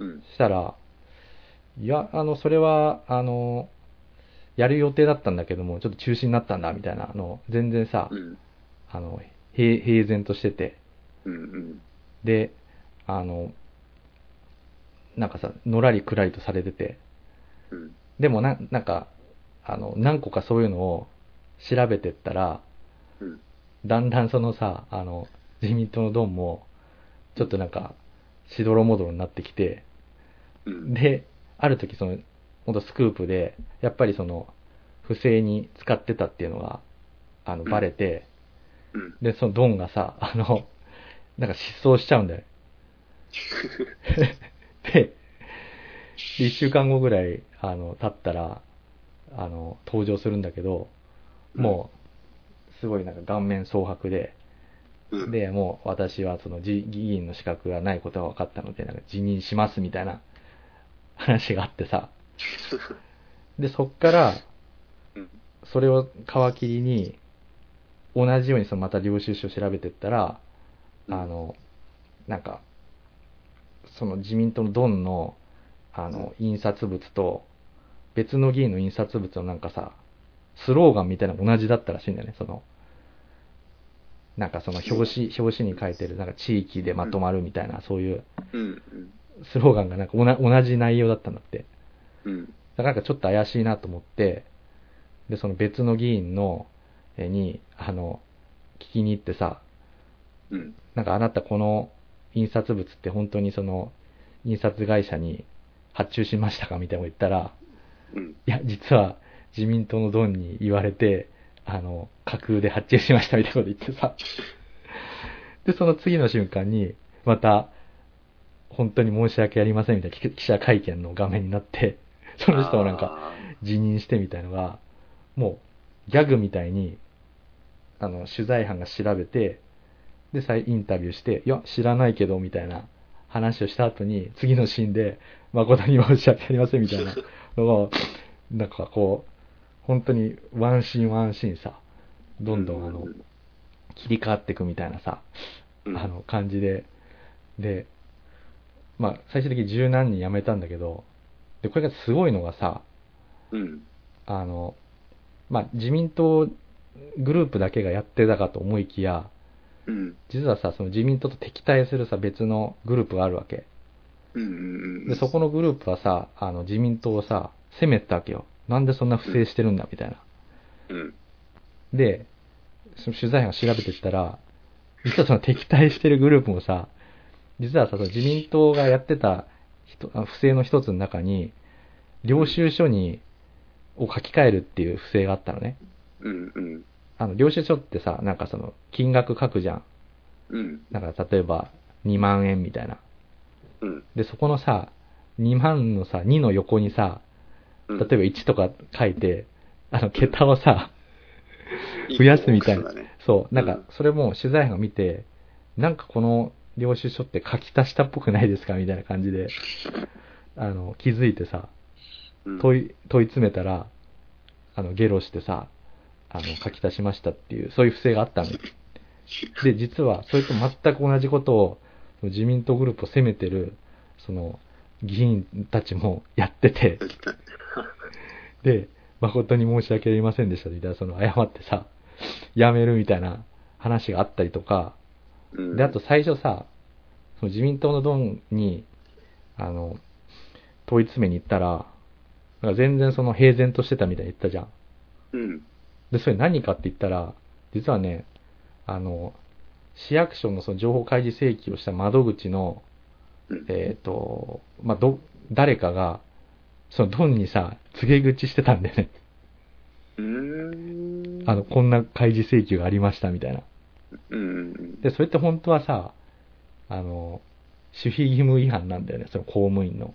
うん。したら、いや、あの、それは、あの、やる予定だったんだけども、ちょっと中止になったんだ、みたいなの、全然さ、うん。あの、平平然としてて、うん。うん。で、あの、なんかさ、のらりくらりとされてて、うん。でもな、なんか、あの、何個かそういうのを調べてったら、うん。だんだんそのさ、あの、自民党のドンも、ちょっとなんか、しどろもどろになってきて、うん。で、ある時その、ほんとスクープで、やっぱりその、不正に使ってたっていうのが、あの、バレて、うん。で、そのドンがさ、あの、なんか失踪しちゃうんだよ。で、で一週間後ぐらい、あの、経ったら、あの、登場するんだけど、もう、すごいなんか顔面蒼白で、うん、で、もう私はその議議員の資格がないことが分かったので、なんか辞任しますみたいな話があってさ、で、そっからうん、それを皮切りに、同じようにそのまた領収書を調べてったら、うん。あの、なんか、その自民党のドンの、あの、印刷物と、別の議員の印刷物のなんかさ、スローガンみたいなのが同じだったらしいんだよね、その、なんかその表紙、表紙に書いてる、なんか地域でまとまるみたいな、そういう。スローガンがなんかおな同じ内容だったんだって。うん。なんかちょっと怪しいなと思って、で、その別の議員の、えに、あの、聞きに行ってさ、うん。なんかあなたこの印刷物って本当にその印刷会社に発注しましたかみたいなこと言ったら、うん。いや、実は自民党のドンに言われて、あの、架空で発注しましたみたいなこと言ってさ。で、その次の瞬間に、また、本当に申し訳ありませんみたいな記記者会見の画面になって、その人もなんか辞任してみたいのが、もうギャグみたいに、あの、取材班が調べて、で、再インタビューして、いや、知らないけど、みたいな話をした後に、次のシーンで、誠に申し訳ありません、みたいなのを、なんかこう、本当にワンシーンワンシーンさ、どんどんあの、切り替わっていくみたいなさ、うん、あの感じで、で、まあ、最終的に十何人辞めたんだけど、で、これがすごいのがさ、うん。あの、まあ、自民党グループだけがやってたかと思いきや、うん。実はさ、その自民党と敵対するさ、別のグループがあるわけ。うん。うん。で、そこのグループはさ、あの、自民党をさ、責めたわけよ。なんでそんな不正してるんだ、みたいな。うん。で、その取材班が調べてったら、実はその敵対してるグループもさ、実はさ、その自民党がやってた不正の一つの中に、領収書に、を書き換えるっていう不正があったのね。うん。うん。あの、領収書ってさ、なんかその、金額書くじゃん。うん。なんか例えば、2万円みたいな。うん。で、そこのさ、2万のさ、2の横にさ、うん。例えば1とか書いて、あの、桁をさ、増やすみたいなそうだね。そう、なんかうん、それも取材班が見て、なんかこの領収書って書き足したっぽくないですか？みたいな感じで、あの、気づいてさ、うん。問い、問い詰めたら、あの、ゲロしてさ、あの、書き足しましたっていう、そういう不正があったのよ。で、実は、それと全く同じことを、自民党グループを責めてる、その、議員たちもやってて、で、誠に申し訳ありませんでしたみたいな、その、謝ってさ、辞めるみたいな話があったりとか、うんで、あと最初さ、その自民党のドンに、あの、問い詰めに行ったら、なんか全然その平然としてたみたいに言ったじゃん。うん。で、それ何かって言ったら、実はね、あの、市役所のその情報開示請求をした窓口の、うん。えっ、と、まあ、ど、誰かが、そのドンにさ、告げ口してたんだよね。うーん。あの、こんな開示請求がありましたみたいな。うん。で、それって本当はさ、あの、守秘義務違反なん。だよね、その公務員の。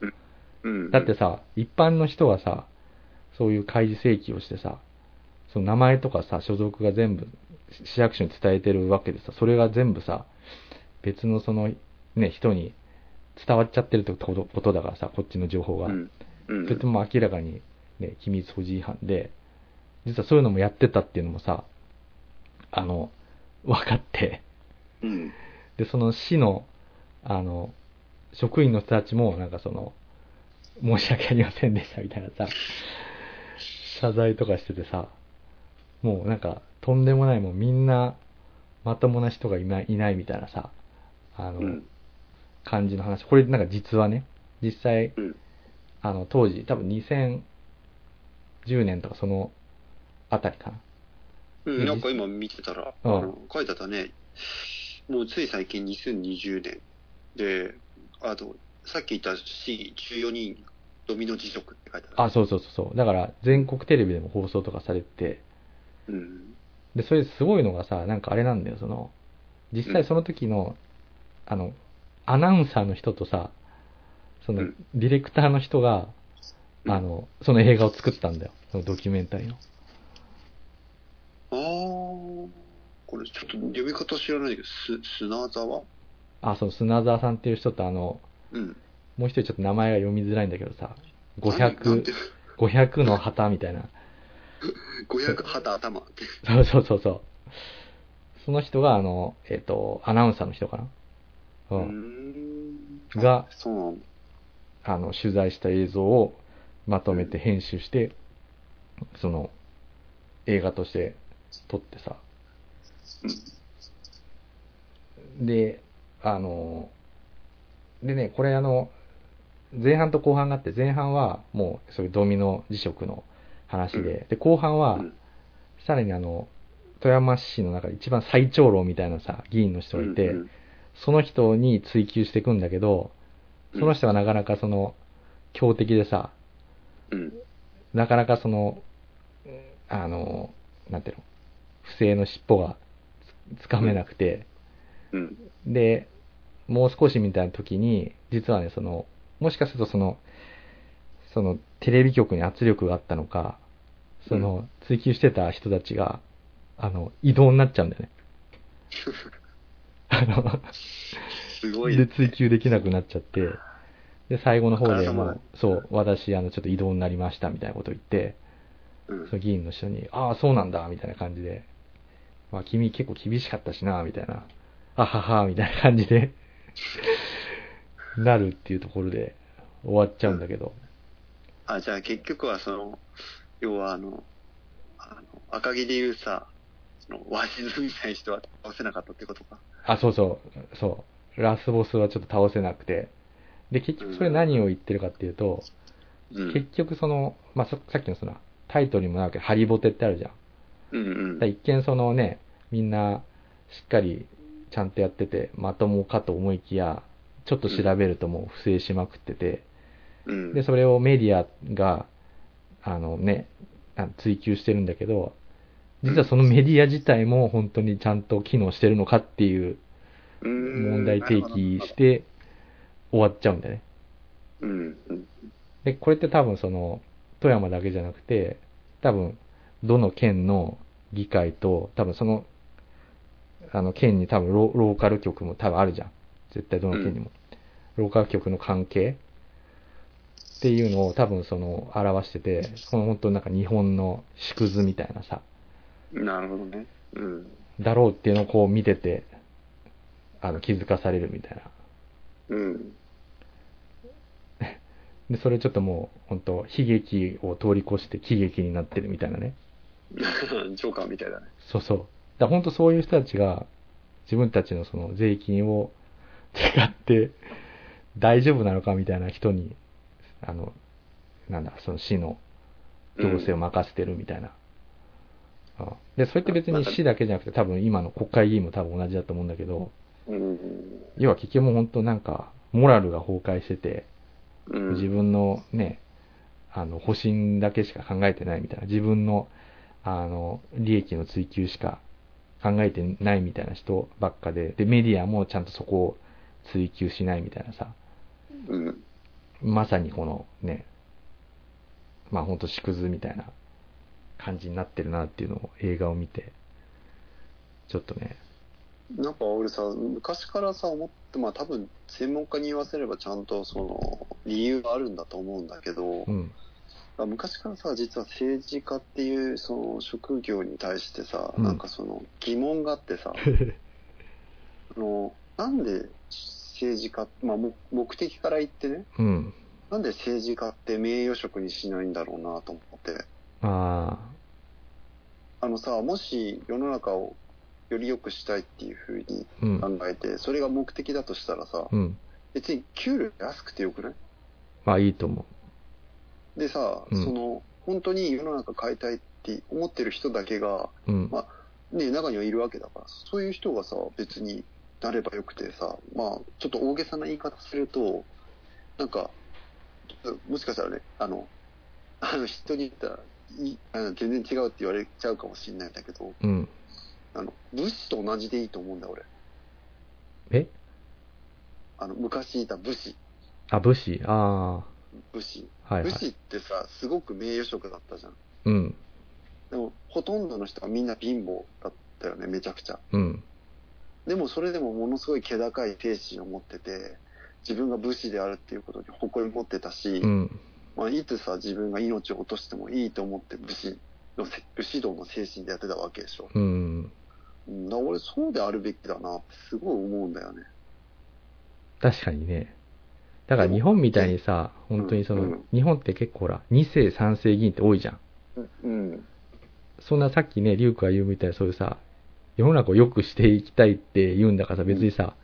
うん。だってさ、一般の人はさ、そういう開示請求をしてさ、その名前とかさ、所属が全部市役所に伝えてるわけでさ、それが全部さ、別のその、ね、人に伝わっちゃってるってことことだからさ、こっちの情報が。うん。うん。それとも明らかに、ね、機密保持違反で、実はそういうのもやってたっていうのもさ、あの、分かって、うん。で、その市の、あの、職員の人たちも、なんかその、申し訳ありませんでしたみたいなさ、謝罪とかしててさ、もうなんか、とんでもない、もうみんな、まともな人がいないいないみたいなさ、あの、うん。感じの話。これなんか実はね、実際、うん。あの、当時、多分2010年とかそのあたりかな。うん、なんか今見てたら、あうんの書いてあったね。もうつい最近2020年で、あと、さっき言った市議14人ドミノ辞職って書いてある。あ、そうそうそうそう。だから、全国テレビでも放送とかされてて、うん。で、それすごいのがさ、なんかあれなんだよ、その、実際その時の、あの、アナウンサーの人とさ、そのうん、ディレクターの人が、うんあの、その映画を作ったんだよ。そのドキュメンタリーの。あー、これちょっと読み方知らないけど、す、砂沢？あ、そう、砂沢さんっていう人とあの、うん。もう一人ちょっと名前が読みづらいんだけどさ、なんなん500て、500の旗みたいな。500旗頭って。そうそうそうそう。その人があの、えっ、と、アナウンサーの人かな？う。うんーん。がそう。あの、取材した映像をまとめて編集して、その、映画として撮ってさ。で、あの、でね、これあの、前半と後半があって、前半はもうそういうドミノ辞職の話で、で、後半はうん、さらにあの、富山市の中で一番最長老みたいなさ、議員の人がいて、うんその人に追及していくんだけど、その人がなかなかその、強敵でさ、うん。なかなかその、あの、なんていうの、不正の尻尾がつつかめなくて、うん。で、もう少しみたいな時に、実はね、その、もしかするとその、その、テレビ局に圧力があったのか、その、追求してた人たちが、あの、異動になっちゃうんだよね。あの、すごい。で、追求できなくなっちゃって、で、最後の方でもあう、そう、私、あの、ちょっと異動になりました、みたいなことを言って、うんその議員の人に、ああ、そうなんだ、みたいな感じで、まあ、君結構厳しかったしな、みたいな、あはは、みたいな感じで、なるっていうところで終わっちゃうんだけど、あ、じゃあ結局はその、要はあの、あの赤木で言うさ、その、鷲津みたいな人は倒せなかったってことか。あ、そうそう、そう、ラスボスはちょっと倒せなくて、で、結局それ何を言ってるかっていうと、うん。結局その、まあ、ささっきのその、タイトルにもなるけ。ど、ハリボテってあるじゃん。うんうん。一見そのね、みんなしっかりちゃんとやってて、まともかと思いきや、ちょっと調べるともう不正しまくってて、うん。で、それをメディアが、あのね、あ追求してるんだけど、実はそのメディア自体も本当にちゃんと機能してるのかっていううん問題提起し。て終わっちゃうんだよね。で、これって多分その、富山だけじゃなくて、多分、どの県の議会と、多分その、あの、県に多分ロローカル局も多分あるじゃん。絶対どの県にも。ローカル局の関係っていうのを多分その、表してて、この本当なんか日本の縮図みたいなさ、なるほどね。うん。だろうっていうのをこう見てて、あの、気づかされるみたいな。うん。で、それちょっともう、本当悲劇を通り越して喜劇になってるみたいなね。ジョーカーみたいだね。そうそう。だ本当そういう人たちが自分たちのその税金を 使って大丈夫なのかみたいな人に、あの、なんだ、その市の行政を任せてるみたいな。あで、それって別に市だけじゃなくて多分今の国会議員も多分同じだと思うんだけど、うん。要は結局もう本当なんか、モラルが崩壊してて、うん。自分のね、あの、保身だけしか考えてないみたいな、自分の、あの、利益の追求しか考えてないみたいな人ばっかで、で、メディアもちゃんとそこを追求しないみたいなさ、うん。まさにこのね、まあほんと縮図みたいな感じになってるなっていうのを映画を見て、ちょっとね、なんか俺さ、昔からさ、思って、まあ多分専門家に言わせればちゃんとその理由があるんだと思うんだけど、うん、昔からさ、実は政治家っていうその職業に対してさ、うん。なんかその疑問があってさ、あの、なんで政治家、まあ目目的から言ってね、うん、なんで政治家って名誉職にしないんだろうなと思って、ああ。のさ、もし世の中をより良くしたいっていうふうにー、うん、考えて、それが目的だとしたらさ、うん、別に給料安くてよくない？まあいいと思でさ、うんその、本当に世の中変えたいって思ってる人だけが、う。うん、まね、中にはいるわけだから、そういう人がさ、別になればよくてさ、まあ、ちょっと大げさな言い方すると、なんか、もしかしたらね、あの、あの人に言ったらいいあの全然違うって言われちゃうかもしれないんだけど、うん。あの、武士と同じでいいと思うんだよ、俺。え？あの、昔いた武士。あ、武士あ武士。あ。はいは武士い。ってさ、すごく名誉職だったじゃん。うん。でも、ほとんどの人がみんな貧乏だったよね、めちゃくちゃ。うん。でも、それでもものすごい気高い精神を持ってて、自分が武士であるっていうことに誇り持ってたし、うん。まあ、いつさ、自分が命を落としてもいいと思って武士のせ、武士道の精神でやってたわけでしょ。うん。うん、だ俺、そうであるべきだなってすごい思うんだよね。確かにね。だから日本みたいにさ、本当にその、うん日本って結構ほら、2世3世議員って多いじゃん。うん。そんなさっきね、リュウクが言うみたいなそういうさ、世の中を良くしていきたいって言うんだからさ、別にさ、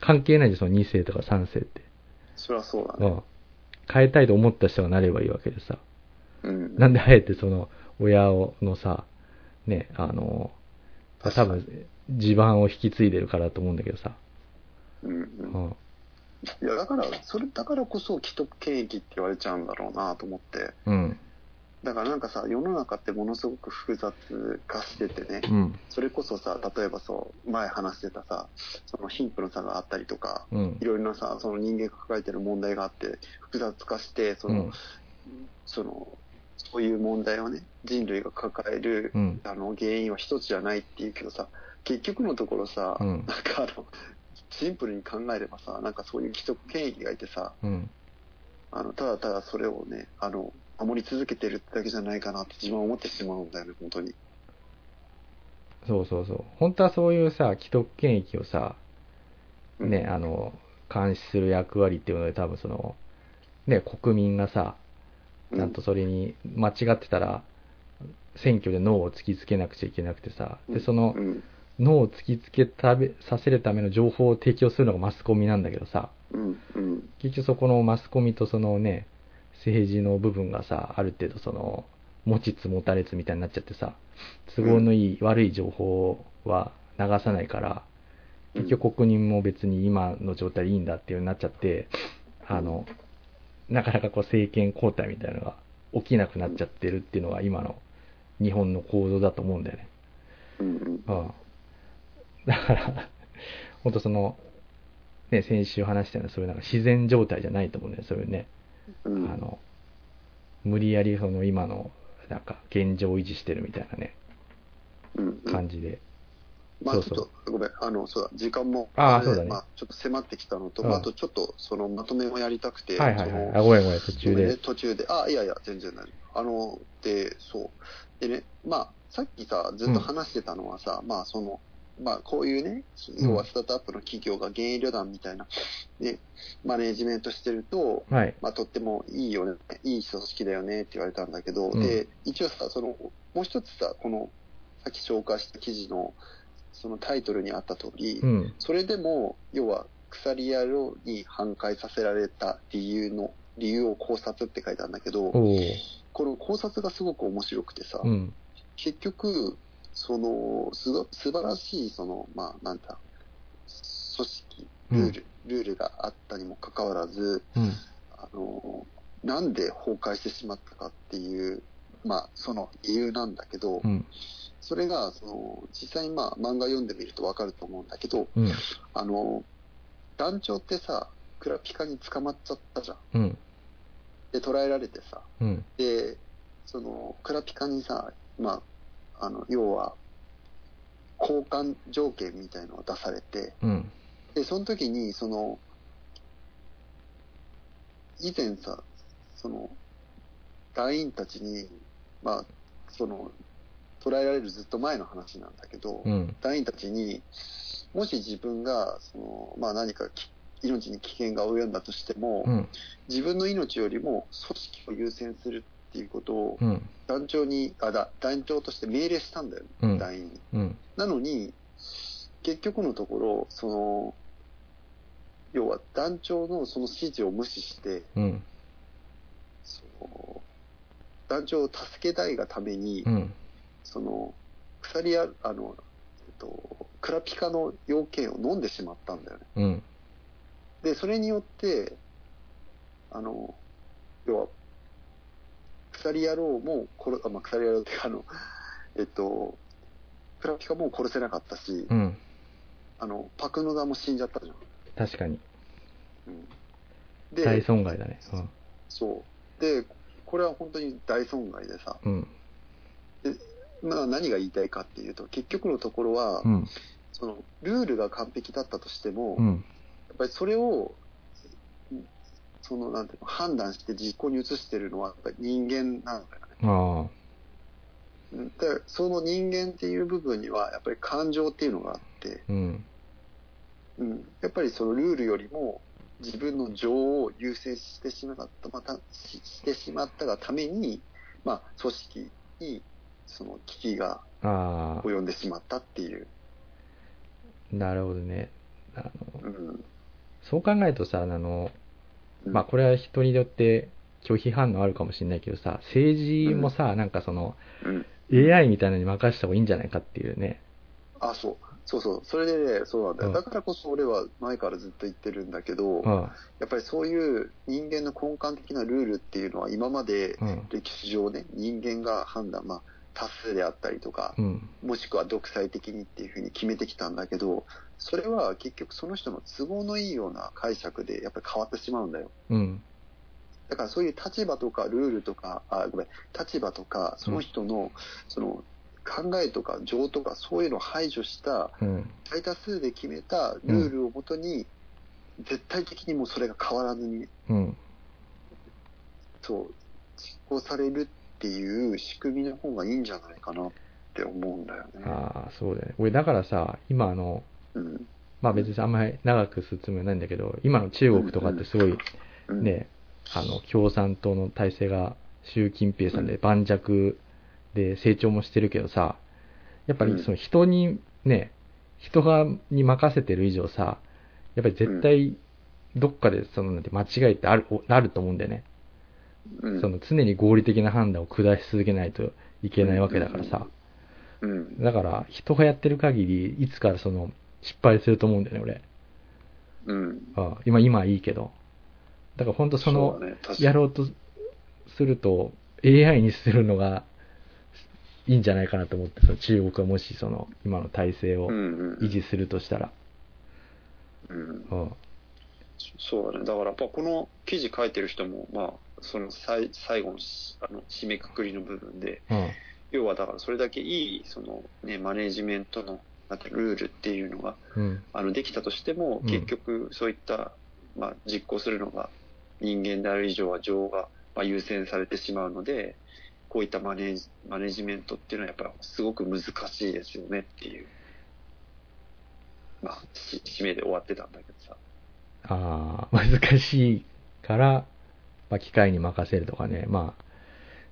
関係ないじゃん、その2世とか3世って。そりゃそうだね。うん。変えたいと思った人がなればいいわけでさ。うん。なんであえてその、親をのさ、ね、あの、多確かに分、地盤を引き継いでるからだと思うんだけどさ。うんうんうん。いや、だから、それ、だからこそ既得権益って言われちゃうんだろうなと思って。うん。だからなんかさ、世の中ってものすごく複雑化しててね、うん。それこそさ、例えばそう、前話してたさ、その貧富の差があったりとか、うんい。ろいろなさ、その人間が抱えてる問題があって、複雑化して、その、うん。その、そういう問題をね、人類が抱える、うん。あの、原因は一つじゃないっていうけどさ、結局のところさ、うんなんかあの、シンプルに考えればさ、なんかそういう既得権益がいてさ、うん。あの、ただただそれをね、あの、守り続けてるだけじゃないかなって自分は思ってしまうんだよね、本当に。そうそうそう。本当はそういうさ、既得権益をさ、うんね、あの、監視する役割っていうので多分その、ね、国民がさ、ちゃんとそれに間違ってたら、選挙でノーを突きつけなくちゃいけなくてさ、で、そのう、ん、ノーを突きつけたべさせるための情報を提供するのがマスコミなんだけどさ、うん、うん、結局そこのマスコミとそのね、政治の部分がさ、ある程度その、持ちつ持たれつみたいになっちゃってさ、都合のいい、悪い情報は流さないから、結局国民も別に今の状態でいいんだっていうようになっちゃって、あの、なかなかこう政権交代みたいなのが起きなくなっちゃってるっていうのが今の日本の構造だと思うんだよね。うん、うん、うん。だから、本当その、ね、先週話したようなそういうなんか自然状態じゃないと思うんだよ、そういうね。うんあの、無理やりその今の、なんか現状を維持してるみたいなね、感じで。まあちょっと、ごめん、あの、そうだ、時間も、れあーそうだねまあ、ちょっと迫ってきたのと、あ、あとちょっと、その、まとめをやりたくて、はいはいはい。あ、ごめんごめん、途中で。途中で、あ、いやいや、全然ない。あの、で、そう。でね、まあ、さっきさ、ずっと話してたのはさ、まあ、その、まあ、こういうね、要はスタートアップの企業が現役旅団みたいな、ね、マネージメントしてると、はい。まあ、とってもいいよね、いい組織だよねって言われたんだけど、うんで、一応さ、その、もう一つさ、この、さっき紹介した記事の、そのタイトルにあった通り、うん。それでも、要は、鎖野郎に反対させられた理由の、理由を考察って書いてあるんだけど。この考察がすごく面白くてさ、うん。結局、その、すご素晴らしい、その、まあ、なんだ、組織、ルール、ルールがあったにもかかわらず、うん。あの、なんで崩壊してしまったかっていう、まあ、その理由なんだけど、うん。それが、その、実際にまあ、漫画読んでみるとわかると思うんだけど、うん。あの、団長ってさ、クラピカに捕まっちゃったじゃん。うん。で、捕らえられてさ、うん。で、その、クラピカにさ、まあ、あの、要は、交換条件みたいのを出されて、うん。で、その時に、その、以前さ、その、団員たちに、まあ、その、捕らえられるずっと前の話なんだけど、うん。団員たちに、もし自分が、その、まあ何かき命に危険が及んだとしても、うん。自分の命よりも組織を優先するっていうことをうん。団長に、あだ、団長として命令したんだよ、うん団員に。うん。なのに、結局のところ、その、要は団長のその指示を無視して、うん。その団長を助けたいがために、うん。その、鎖や、あの、えっと、クラピカの要件を飲んでしまったんだよね。うん。で、それによって、あの、要は、鎖野郎も殺、あまあ、鎖野郎っていうか、あの、えっと、クラピカも殺せなかったし、うん。あの、パクノダも死んじゃったじゃん。確かに。うん、大で、損害だね。そう。で、これは本当に大損害でさ、うん。まあ何が言いたいかっていうと、結局のところは、うん。その、ルールが完璧だったとしても、やっうん。ぱりそれを、その、なんていうの、判断して実行に移してるのは、やっぱり人間なんだよね。で、その人間っていう部分には、やっぱり感情っていうのがあって、うん。うん、やっぱりそのルールよりも自分の情を優先してしまった、またししてしまったがために、まあ、組織にその危機があ及んでしまったっていう。あ。なるほどね。あの、うん。そう考えるとさ、あの、うんまあこれは人によって拒否反応あるかもしれないけどさ、政治もさ、なんかそのうん。AI みたいなのに任せた方がいいんじゃないかっていうね。あ、そう。そうそう。それでね、そうなんだよ。うんだからこそ俺は前からずっと言ってるんだけど、うん。やっぱりそういう人間の根幹的なルールっていうのは今までうん。歴史上ね、人間が判断、まあ、多数であったりとか、うん。もしくは独裁的にっていうふうに決めてきたんだけど、それは結局その人の都合のいいような解釈でやっぱり変わってしまうんだよ。うん。だからそういう立場とかルールとか、あ、ごめん、立場とか、その人の、その考えとか情とかそういうのを排除したうん。大多数で決めたルールをもとに、絶対的にもうそれが変わらずに、うん。そう、実行されるっていう仕組みの方がいいんじゃないかなって思うんだよね。ああ、そうだよね。俺だからさ、今あの、うん。まあ別にあんまり長くするつもりはないんだけど、今の中国とかってすごいうん、ね、あの、共産党の体制が習近平さんで盤石で成長もしてるけどさ、やっぱりその人にね、人がに任せてる以上さ、やっぱり絶対どっかでそのなんて間違いってある、あると思うんだよね。うん、その常に合理的な判断を下し続けないといけないわけだからさ。うん。だから人がやってる限り、いつからその失敗すると思うんだよね、俺。うん。あ今、今はいいけど。だから本当その、ね、やろうとすると、AI にするのがいいんじゃないかなと思って、その中国がもしその今の体制をうんうん維持するとしたら。うん、うん。そうだね。だからやっぱこの記事書いてる人も、まあ、その最最後のしあの締めくくりの部分で、うん。要はだからそれだけいい、そのね、マネージメントのなんてルールっていうのが、うん。あの、できたとしても、うん結局そういった、まあ、実行するのが人間である以上は情が、まあ、優先されてしまうので、こういったマネージマネジメントっていうのはやっぱりすごく難しいですよねっていう、まあ、し締めで終わってたんだけどさ。ああ、難しいから、まあ、機械に任せるとかね、まあ、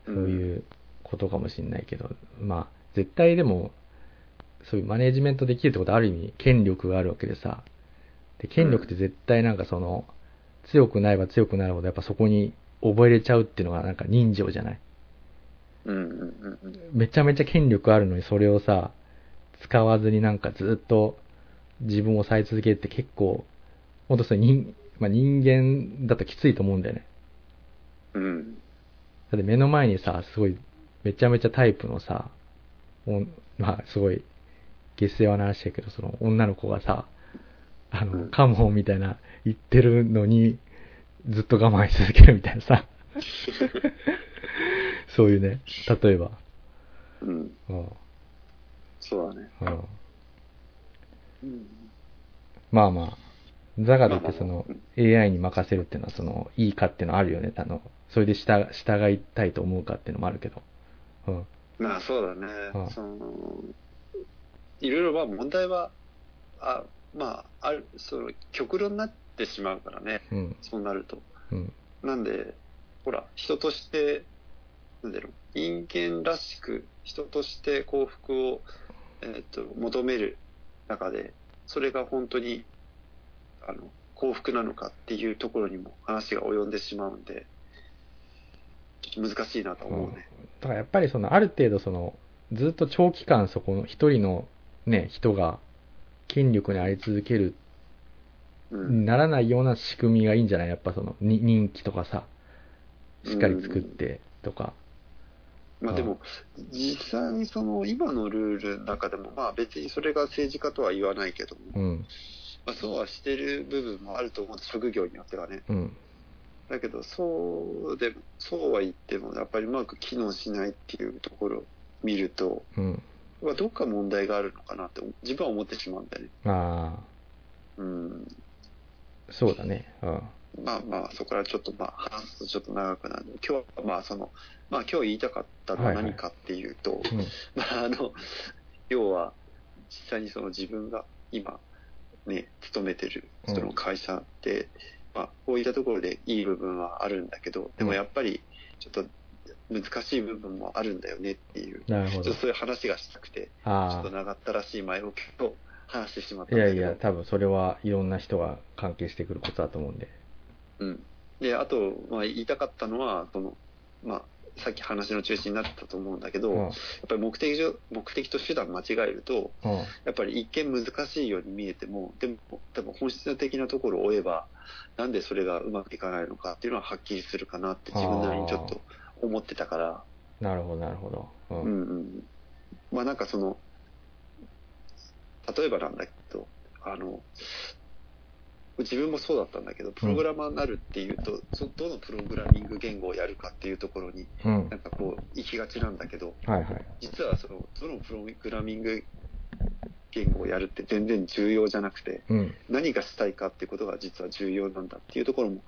そういうことかもしれないけど、まあ、絶対でも、そういうマネージメントできるってことはある意味、権力があるわけでさ、で、権力って絶対なんかその、強くなれば強くなるほど、やっぱそこに覚えれちゃうっていうのがなんか人情じゃない？うんうんうんうん。めちゃめちゃ権力あるのにそれをさ、使わずになんかずっと自分を抑え続けるって結構、ほんとそれ人、まあ、人間だときついと思うんだよね。うん。だって目の前にさ、すごい、めちゃめちゃタイプのさ、おんまあ、すごい、下世話な話だけど、その女の子がさ、あの、うんカモンみたいな言ってるのに、ずっと我慢し続けるみたいなさ。そういうね、例えば。うん。うんそうだね。うんうん。まあまあ、だからといってそまあのま AI に任せるっていうのはそのいいかっていうのはあるよね。あの、それで従従いたいと思うかっていうのもあるけど。うん。まあそうだね。うんその、いろいろまあ問題は、あまあ、ある、その、極論になってしまうからね。うん。そうなると。うん。なんで、ほら、人として、なんだろう、人間らしく、人として幸福を、えっと、求める中で、それが本当に、あの、幸福なのかっていうところにも話が及んでしまうんで、ちょっと難しいなと思うね。だからやっぱりそのある程度その、ずっと長期間そこの一人のね、人が権力にあり続ける、うん。ならないような仕組みがいいんじゃない？やっぱその、に任期とかさ、しっかり作ってとか。まあでも、実際にその今のルールの中でも、まあ別にそれが政治家とは言わないけども、うん。まあそうはしてる部分もあると思うんです、職業によってはね。うん。だけど、そうでも、そうは言っても、やっぱりうまく機能しないっていうところを見ると、うん。まあどっか問題があるのかなって自分は思ってしまうんだよね。あうん。あ、そうだね。うん。まあまあ、そこからちょっとまあ話すとちょっと長くなる今日はまあその、まあ今日言いたかったのは何かっていうと、うん。まああの、要は、実際にその自分が今、ね、勤めてるその会社って、まあこういったところでいい部分はあるんだけど、でもやっぱりちょっと難しい部分もあるんだよねっていう、なるほどちょっと。そういう話がしたくて、ちょっあと長ったらしい前置きを話してしまっあ。たんだけど。いやいや、多分それはいろんな人が関係してくることだと思うんで。うん。で、あと、まあ、言いたかったのは、その、まあ、さっき話の中心になったと思うんだけど、うん。やっぱり目的上目的と手段間違えると、うん。やっぱり一見難しいように見えても、でも、多分本質的なところを追えば、なんでそれがうまくいかないのかっていうのははっきりするかなって自分なりにちょっと思ってたから、なるほど、なるほど。う。うんんうん。まあなんかその、例えばなんだけど、あの、自分もそうだったんだけど、プログラマーになるっていうと、そどのプログラミング言語をやるかっていうところに、うんな。んかこう、行きがちなんだけど、はいはい。実はその、どのプログラミング言語をやるって全然重要じゃなくて、うん。何がしたいかっていうことが実は重要なんだっていうところも、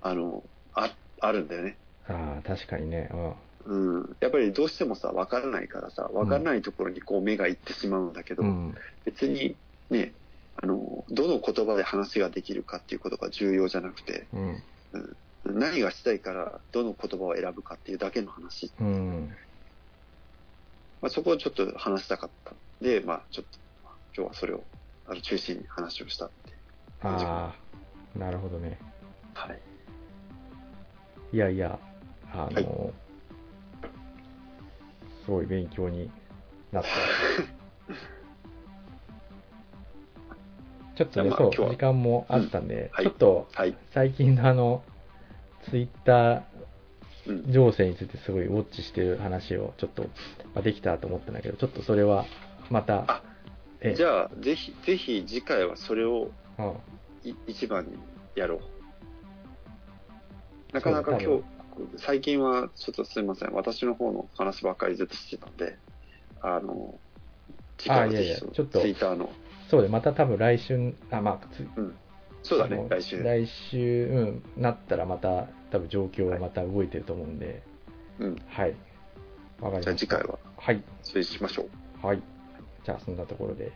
あの、ああるんだよね。ああ、確かにね。うん。うん。やっぱりどうしてもさ、わからないからさ、わからないところにこう目が行ってしまうんだけど、うん。別にね、あの、どの言葉で話ができるかっていうことが重要じゃなくて、うん。何がしたいからどの言葉を選ぶかっていうだけの話。うん。まあ、そこをちょっと話したかったんで、まあちょっと、今日はそれをあの中心に話をしたって。ああ、なるほどね。はい。いやいや、あの、はいすごい勉強になった。ちょっとね、そう、時間もあったんで、はいちょっとはい。最近のあの、ツイッタうんー。情勢についてすごいウォッチしてる話をちょっと、まあ、できたと思ったんだけど、ちょっとそれはまたじゃあ、ぜひ、ぜひ次回はそれを一番にやろう。なかなか今日、最近はちょっとすみません。私の方の話ばっかりずっとしてたんで、あの、次回はぜひそのやちょっとツイッターの、そうで、また多分来週、あ、まあ、つそうだね来週。来週、うん、なったらまた、多分状況はまた動いてると思うんで、うん。はい。わかりました。じゃあ次回は、はい。それにしましょう。はい。じゃあ、そんなところで。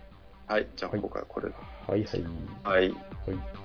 はい。じゃあはい今回はこれで。はいはい。はい。はい。